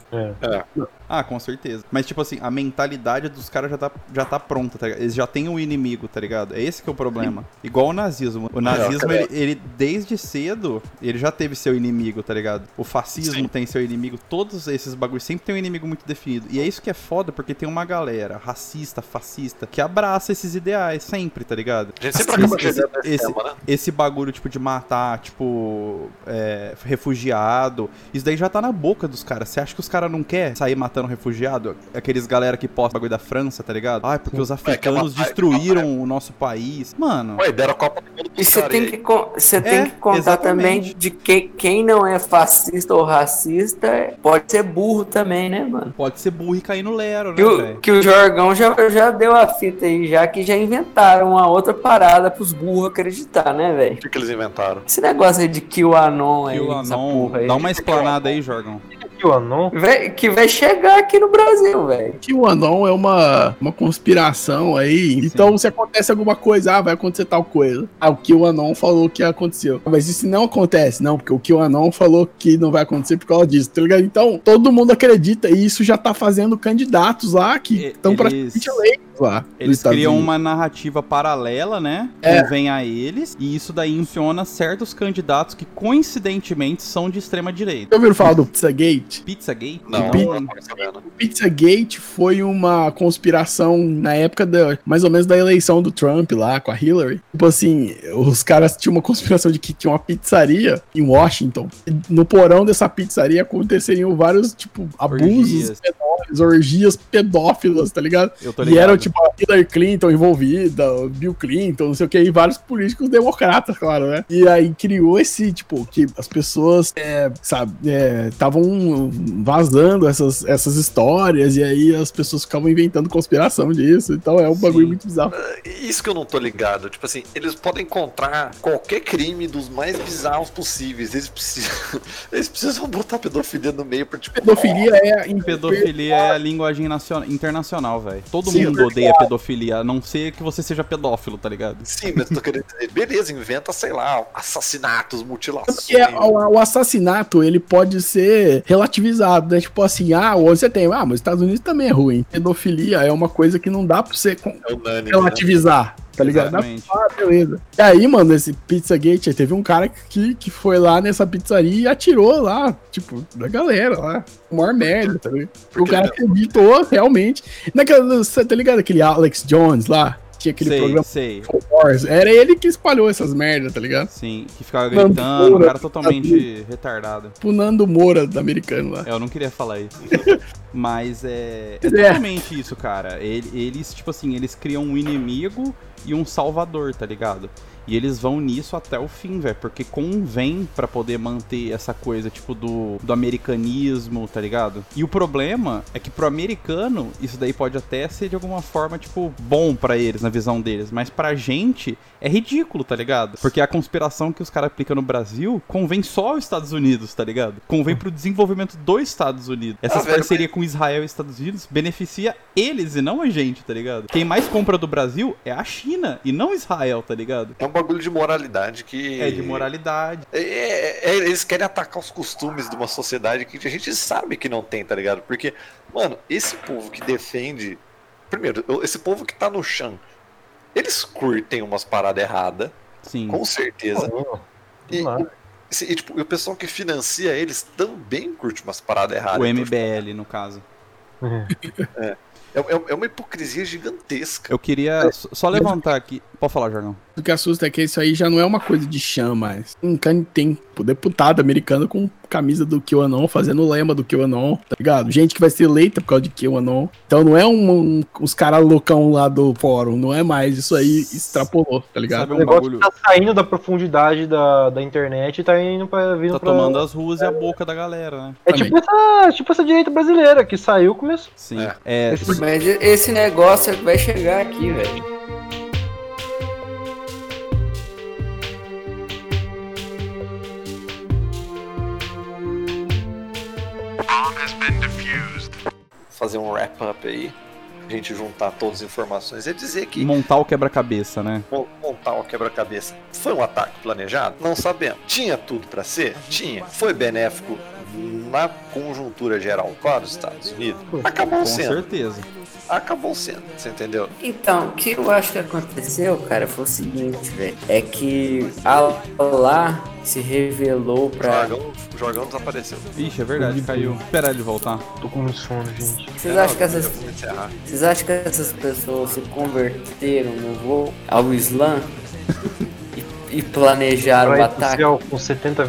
Ah, com certeza. Mas, tipo assim, a mentalidade dos caras já tá, já tá pronta, tá ligado? Eles já têm o inimigo, tá ligado? É esse que é o problema. Igual o nazismo. O nazismo, ele, ele, desde cedo, ele já teve seu inimigo, tá ligado? O fascismo Sim. tem seu inimigo. Todos esses bagulhos sempre tem um inimigo muito definido. E é isso que é foda, porque tem uma galera racista, fascista, que abraça esses ideais sempre, tá ligado? A gente sempre Esse- acaba esse- nesse esse- tema, né? esse bagulho, tipo, de matar, tipo, é, refugiado, isso daí já tá na boca dos caras. Você acha que os caras não querem sair matando refugiado? Aqueles galera que postam bagulho da França, tá ligado? Ai, porque os africanos é destruíram o nosso país. Mano, Ué, deram a Copa do Mundo E você tem que, con- você tem É, que contar exatamente. também de que quem não é fascista ou racista pode ser burro também, né, mano? pode ser burro e cair no lero, né, Que o, que o Jorgão já, já deu a fita aí, já que já inventaram uma outra parada pros burros acreditar, né, velho? O que, que eles inventaram? Esse negócio aí de QAnon aí, Que o essa Anon, porra aí. dá uma explanada aí, Jorgão. O Anon, Vai- que vai chegar aqui no Brasil, velho. Que o Anon é uma, uma conspiração aí. Então, se acontece alguma coisa, ah, vai acontecer tal coisa. Ah, o que o Anon falou que aconteceu. Mas isso não acontece, não, porque o que o Anon falou que não vai acontecer por causa disso, tá ligado? Então, todo mundo acredita e isso já tá fazendo candidatos lá que estão praticamente eleitos lá. Eles criam Unidos. uma narrativa paralela, né? É. Convém a eles, e isso daí impulsiona certos candidatos que coincidentemente são de extrema direita. Já ouviram falar do Pizzagate? Pizzagate? Não, Pi- não. O Pizzagate foi uma conspiração na época da, mais ou menos da eleição do Trump lá com a Hillary. Tipo assim, os caras tinham uma conspiração de que tinha uma pizzaria em Washington. No porão dessa pizzaria aconteceriam vários, tipo, abusos Orgias. Pedófilos, orgias pedófilas, tá ligado? Tô E ligado. eram, tipo, a Hillary Clinton envolvida, Bill Clinton, não sei o que, e vários políticos democratas, claro, né? E aí criou esse, tipo, que as pessoas, é, sabe, estavam vazando essas, essas histórias, e aí as pessoas ficavam inventando conspiração disso, então é um bagulho Sim. muito bizarro. Isso que eu não tô ligado. Tipo assim, eles podem encontrar qualquer crime dos mais bizarros possíveis. Eles precisam, eles precisam botar pedofilia no meio pra tipo. Pedofilia é... em- Pedofilia é a linguagem naciona- internacional, velho. Todo Sim, mundo odeia pedofilia, a não ser que você seja pedófilo, tá ligado? Sim, mas eu tô querendo dizer, beleza, inventa, sei lá, assassinatos, mutilações. Porque o, o assassinato, ele pode ser relativizado, né? Tipo assim, ah, hoje você tem, ah, mas os Estados Unidos também é ruim. Pedofilia é uma coisa que não dá pra você É unânime. né? Tá ligado? Exatamente. ah, beleza. E aí, mano, esse Pizzagate, aí teve um cara que, que foi lá nessa pizzaria e atirou lá, tipo, da galera lá. O maior merda, tá ligado? O cara acreditou realmente. Naquela, você tá ligado aquele Alex Jones lá? Tinha aquele sei, programa sei. Wars. Era ele que espalhou essas merdas, tá ligado? Sim, que ficava Nando gritando, o Moura, cara totalmente retardado. Tipo o Nando Moura do americano lá. É, Eu não queria falar isso. Mas é, é É. totalmente isso, cara. Ele- Eles, tipo assim, eles criam um inimigo e um salvador, tá ligado? E eles vão nisso até o fim, velho, porque convém pra poder manter essa coisa, tipo, do, do americanismo, tá ligado? E o problema é que pro americano, isso daí pode até ser de alguma forma, tipo, bom pra eles, na visão deles, mas pra gente é ridículo, tá ligado? Porque a conspiração que os caras aplicam no Brasil convém só aos Estados Unidos, tá ligado? Convém pro desenvolvimento dos Estados Unidos. Essas Ah, velho, parcerias com Israel e Estados Unidos beneficia eles e não a gente, tá ligado? Quem mais compra do Brasil é a China e não Israel, tá ligado? É um bagulho de moralidade que. É de moralidade. É, é- é- eles querem atacar os costumes de uma sociedade que a gente sabe que não tem, tá ligado? Porque, mano, esse povo que defende. Primeiro, esse povo que tá no chão, eles curtem umas paradas erradas, Sim. com certeza. Pô, E, e, e, tipo, e o pessoal que financia eles também curte umas paradas erradas. O Então, tipo, MBL, no caso. é, é- é uma hipocrisia gigantesca. Eu queria só levantar aqui. Pode falar, Jorgão. O que assusta é que isso aí já não é uma coisa de chã mais. Um cara tem o deputado americano com camisa do QAnon, fazendo lema do QAnon, tá ligado? Gente que vai ser eleita por causa de QAnon. Então não é um, um- os caras loucão lá do fórum, não é mais. Isso aí extrapolou, tá ligado? Sabe O um negócio bagulho. tá saindo da profundidade da, da internet e tá indo pra. Vindo Tá pra... tomando as ruas e a boca da galera, né? É tipo essa, tipo essa direita brasileira que saiu e começou. Sim. É. É, Esse- Mas esse negócio é que vai chegar aqui, velho. Fazer um wrap-up aí, a gente juntar todas as informações e dizer que montar o quebra-cabeça, né? Mon- montar o quebra-cabeça. Foi um ataque planejado? Não sabemos. Tinha tudo pra ser? Tinha. Foi benéfico na conjuntura geral para os Estados Unidos? Acabou Com sendo. certeza. Acabou sendo, você entendeu? Então, o que eu acho que aconteceu, cara, foi o seguinte, velho. É que a lá se revelou O pra. Jorgão, o Jorgão desapareceu. Ixi, é verdade, caiu. Esperar ele voltar. Tô com sono, gente. Vocês acham que essas. Vocês acham que essas pessoas se converteram no voo ao Islã e, planejaram o ataque? com 70.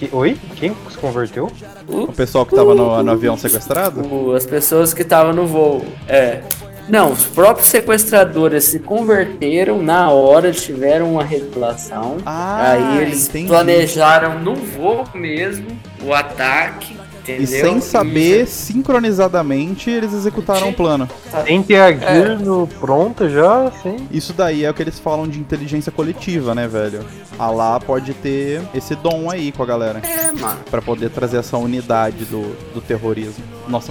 Que... Oi? Quem se converteu? O pessoal que tava no, no avião sequestrado? O- as pessoas que estavam no voo. É. Não, os próprios sequestradores se converteram na hora, tiveram uma revelação. Ah, aí eles entendi. planejaram no voo mesmo o ataque, entendeu? E sem saber, sincronizadamente, eles executaram o plano. Tem ter a gear no pronta já, sim. Isso daí é o que eles falam de inteligência coletiva, né, velho? A lá pode ter esse dom aí com a galera. É, mano. Pra poder trazer essa unidade do, do terrorismo. Nossa,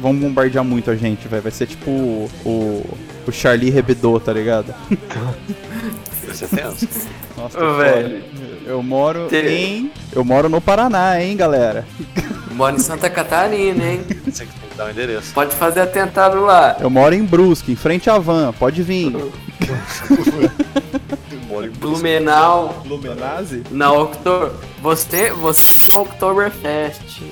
vão bombardear muito a gente, velho. Vai ser tipo o, o, o Charlie Hebdo, tá ligado? Você tenso? Nossa, velho. foda. Eu moro Te- em. Eu moro no Paraná, hein, galera? Mora em Santa Catarina, hein? Você que tem que dar o endereço. Pode fazer atentado lá. Eu moro em Brusque, em frente à van. Pode vir. Blumenau, Lumenase? na October. Você, você na Oktoberfest.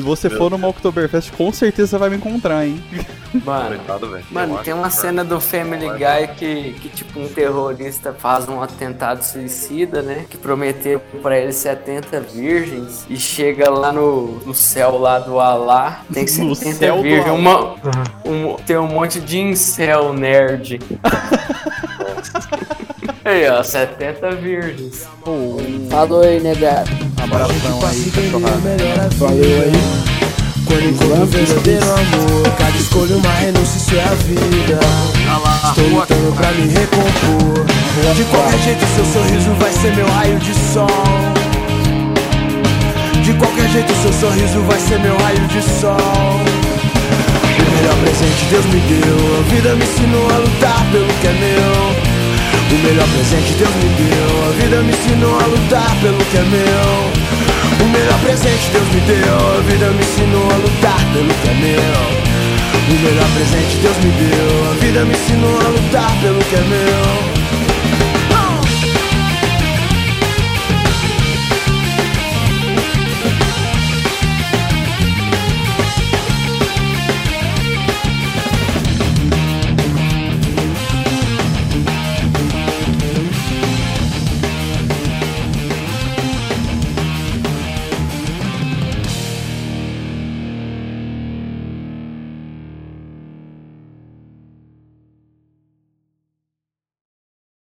Se você for numa Oktoberfest, com certeza você vai me encontrar, hein? Mano, Coitado. Mano, tem uma que- cena do Family Guy que, que, tipo, um terrorista faz um atentado suicida, né? Que prometeu pra ele 70 virgens e chega lá no, no céu lá do Alá, tem No 70 céu do virgens. Uma, um- tem um monte de incel nerd. Aí, ó, 70 virgens. Falou aí, negado. Abração aí, cachorrada. Valeu aí. Quando encontro o verdadeiro amor, cada escolha uma renúncia, isso é a vida. Estou lutando pra me recompor. De qualquer jeito, seu sorriso vai ser meu raio de sol. De qualquer jeito, seu sorriso vai ser meu raio de sol. O melhor presente Deus me deu. A vida me ensinou a lutar pelo que é meu. O melhor presente Deus me deu. A vida me ensinou a lutar pelo que é meu. O melhor presente Deus me deu. A vida me ensinou a lutar pelo que é meu. O melhor presente Deus me deu. A vida me ensinou a lutar pelo que é meu.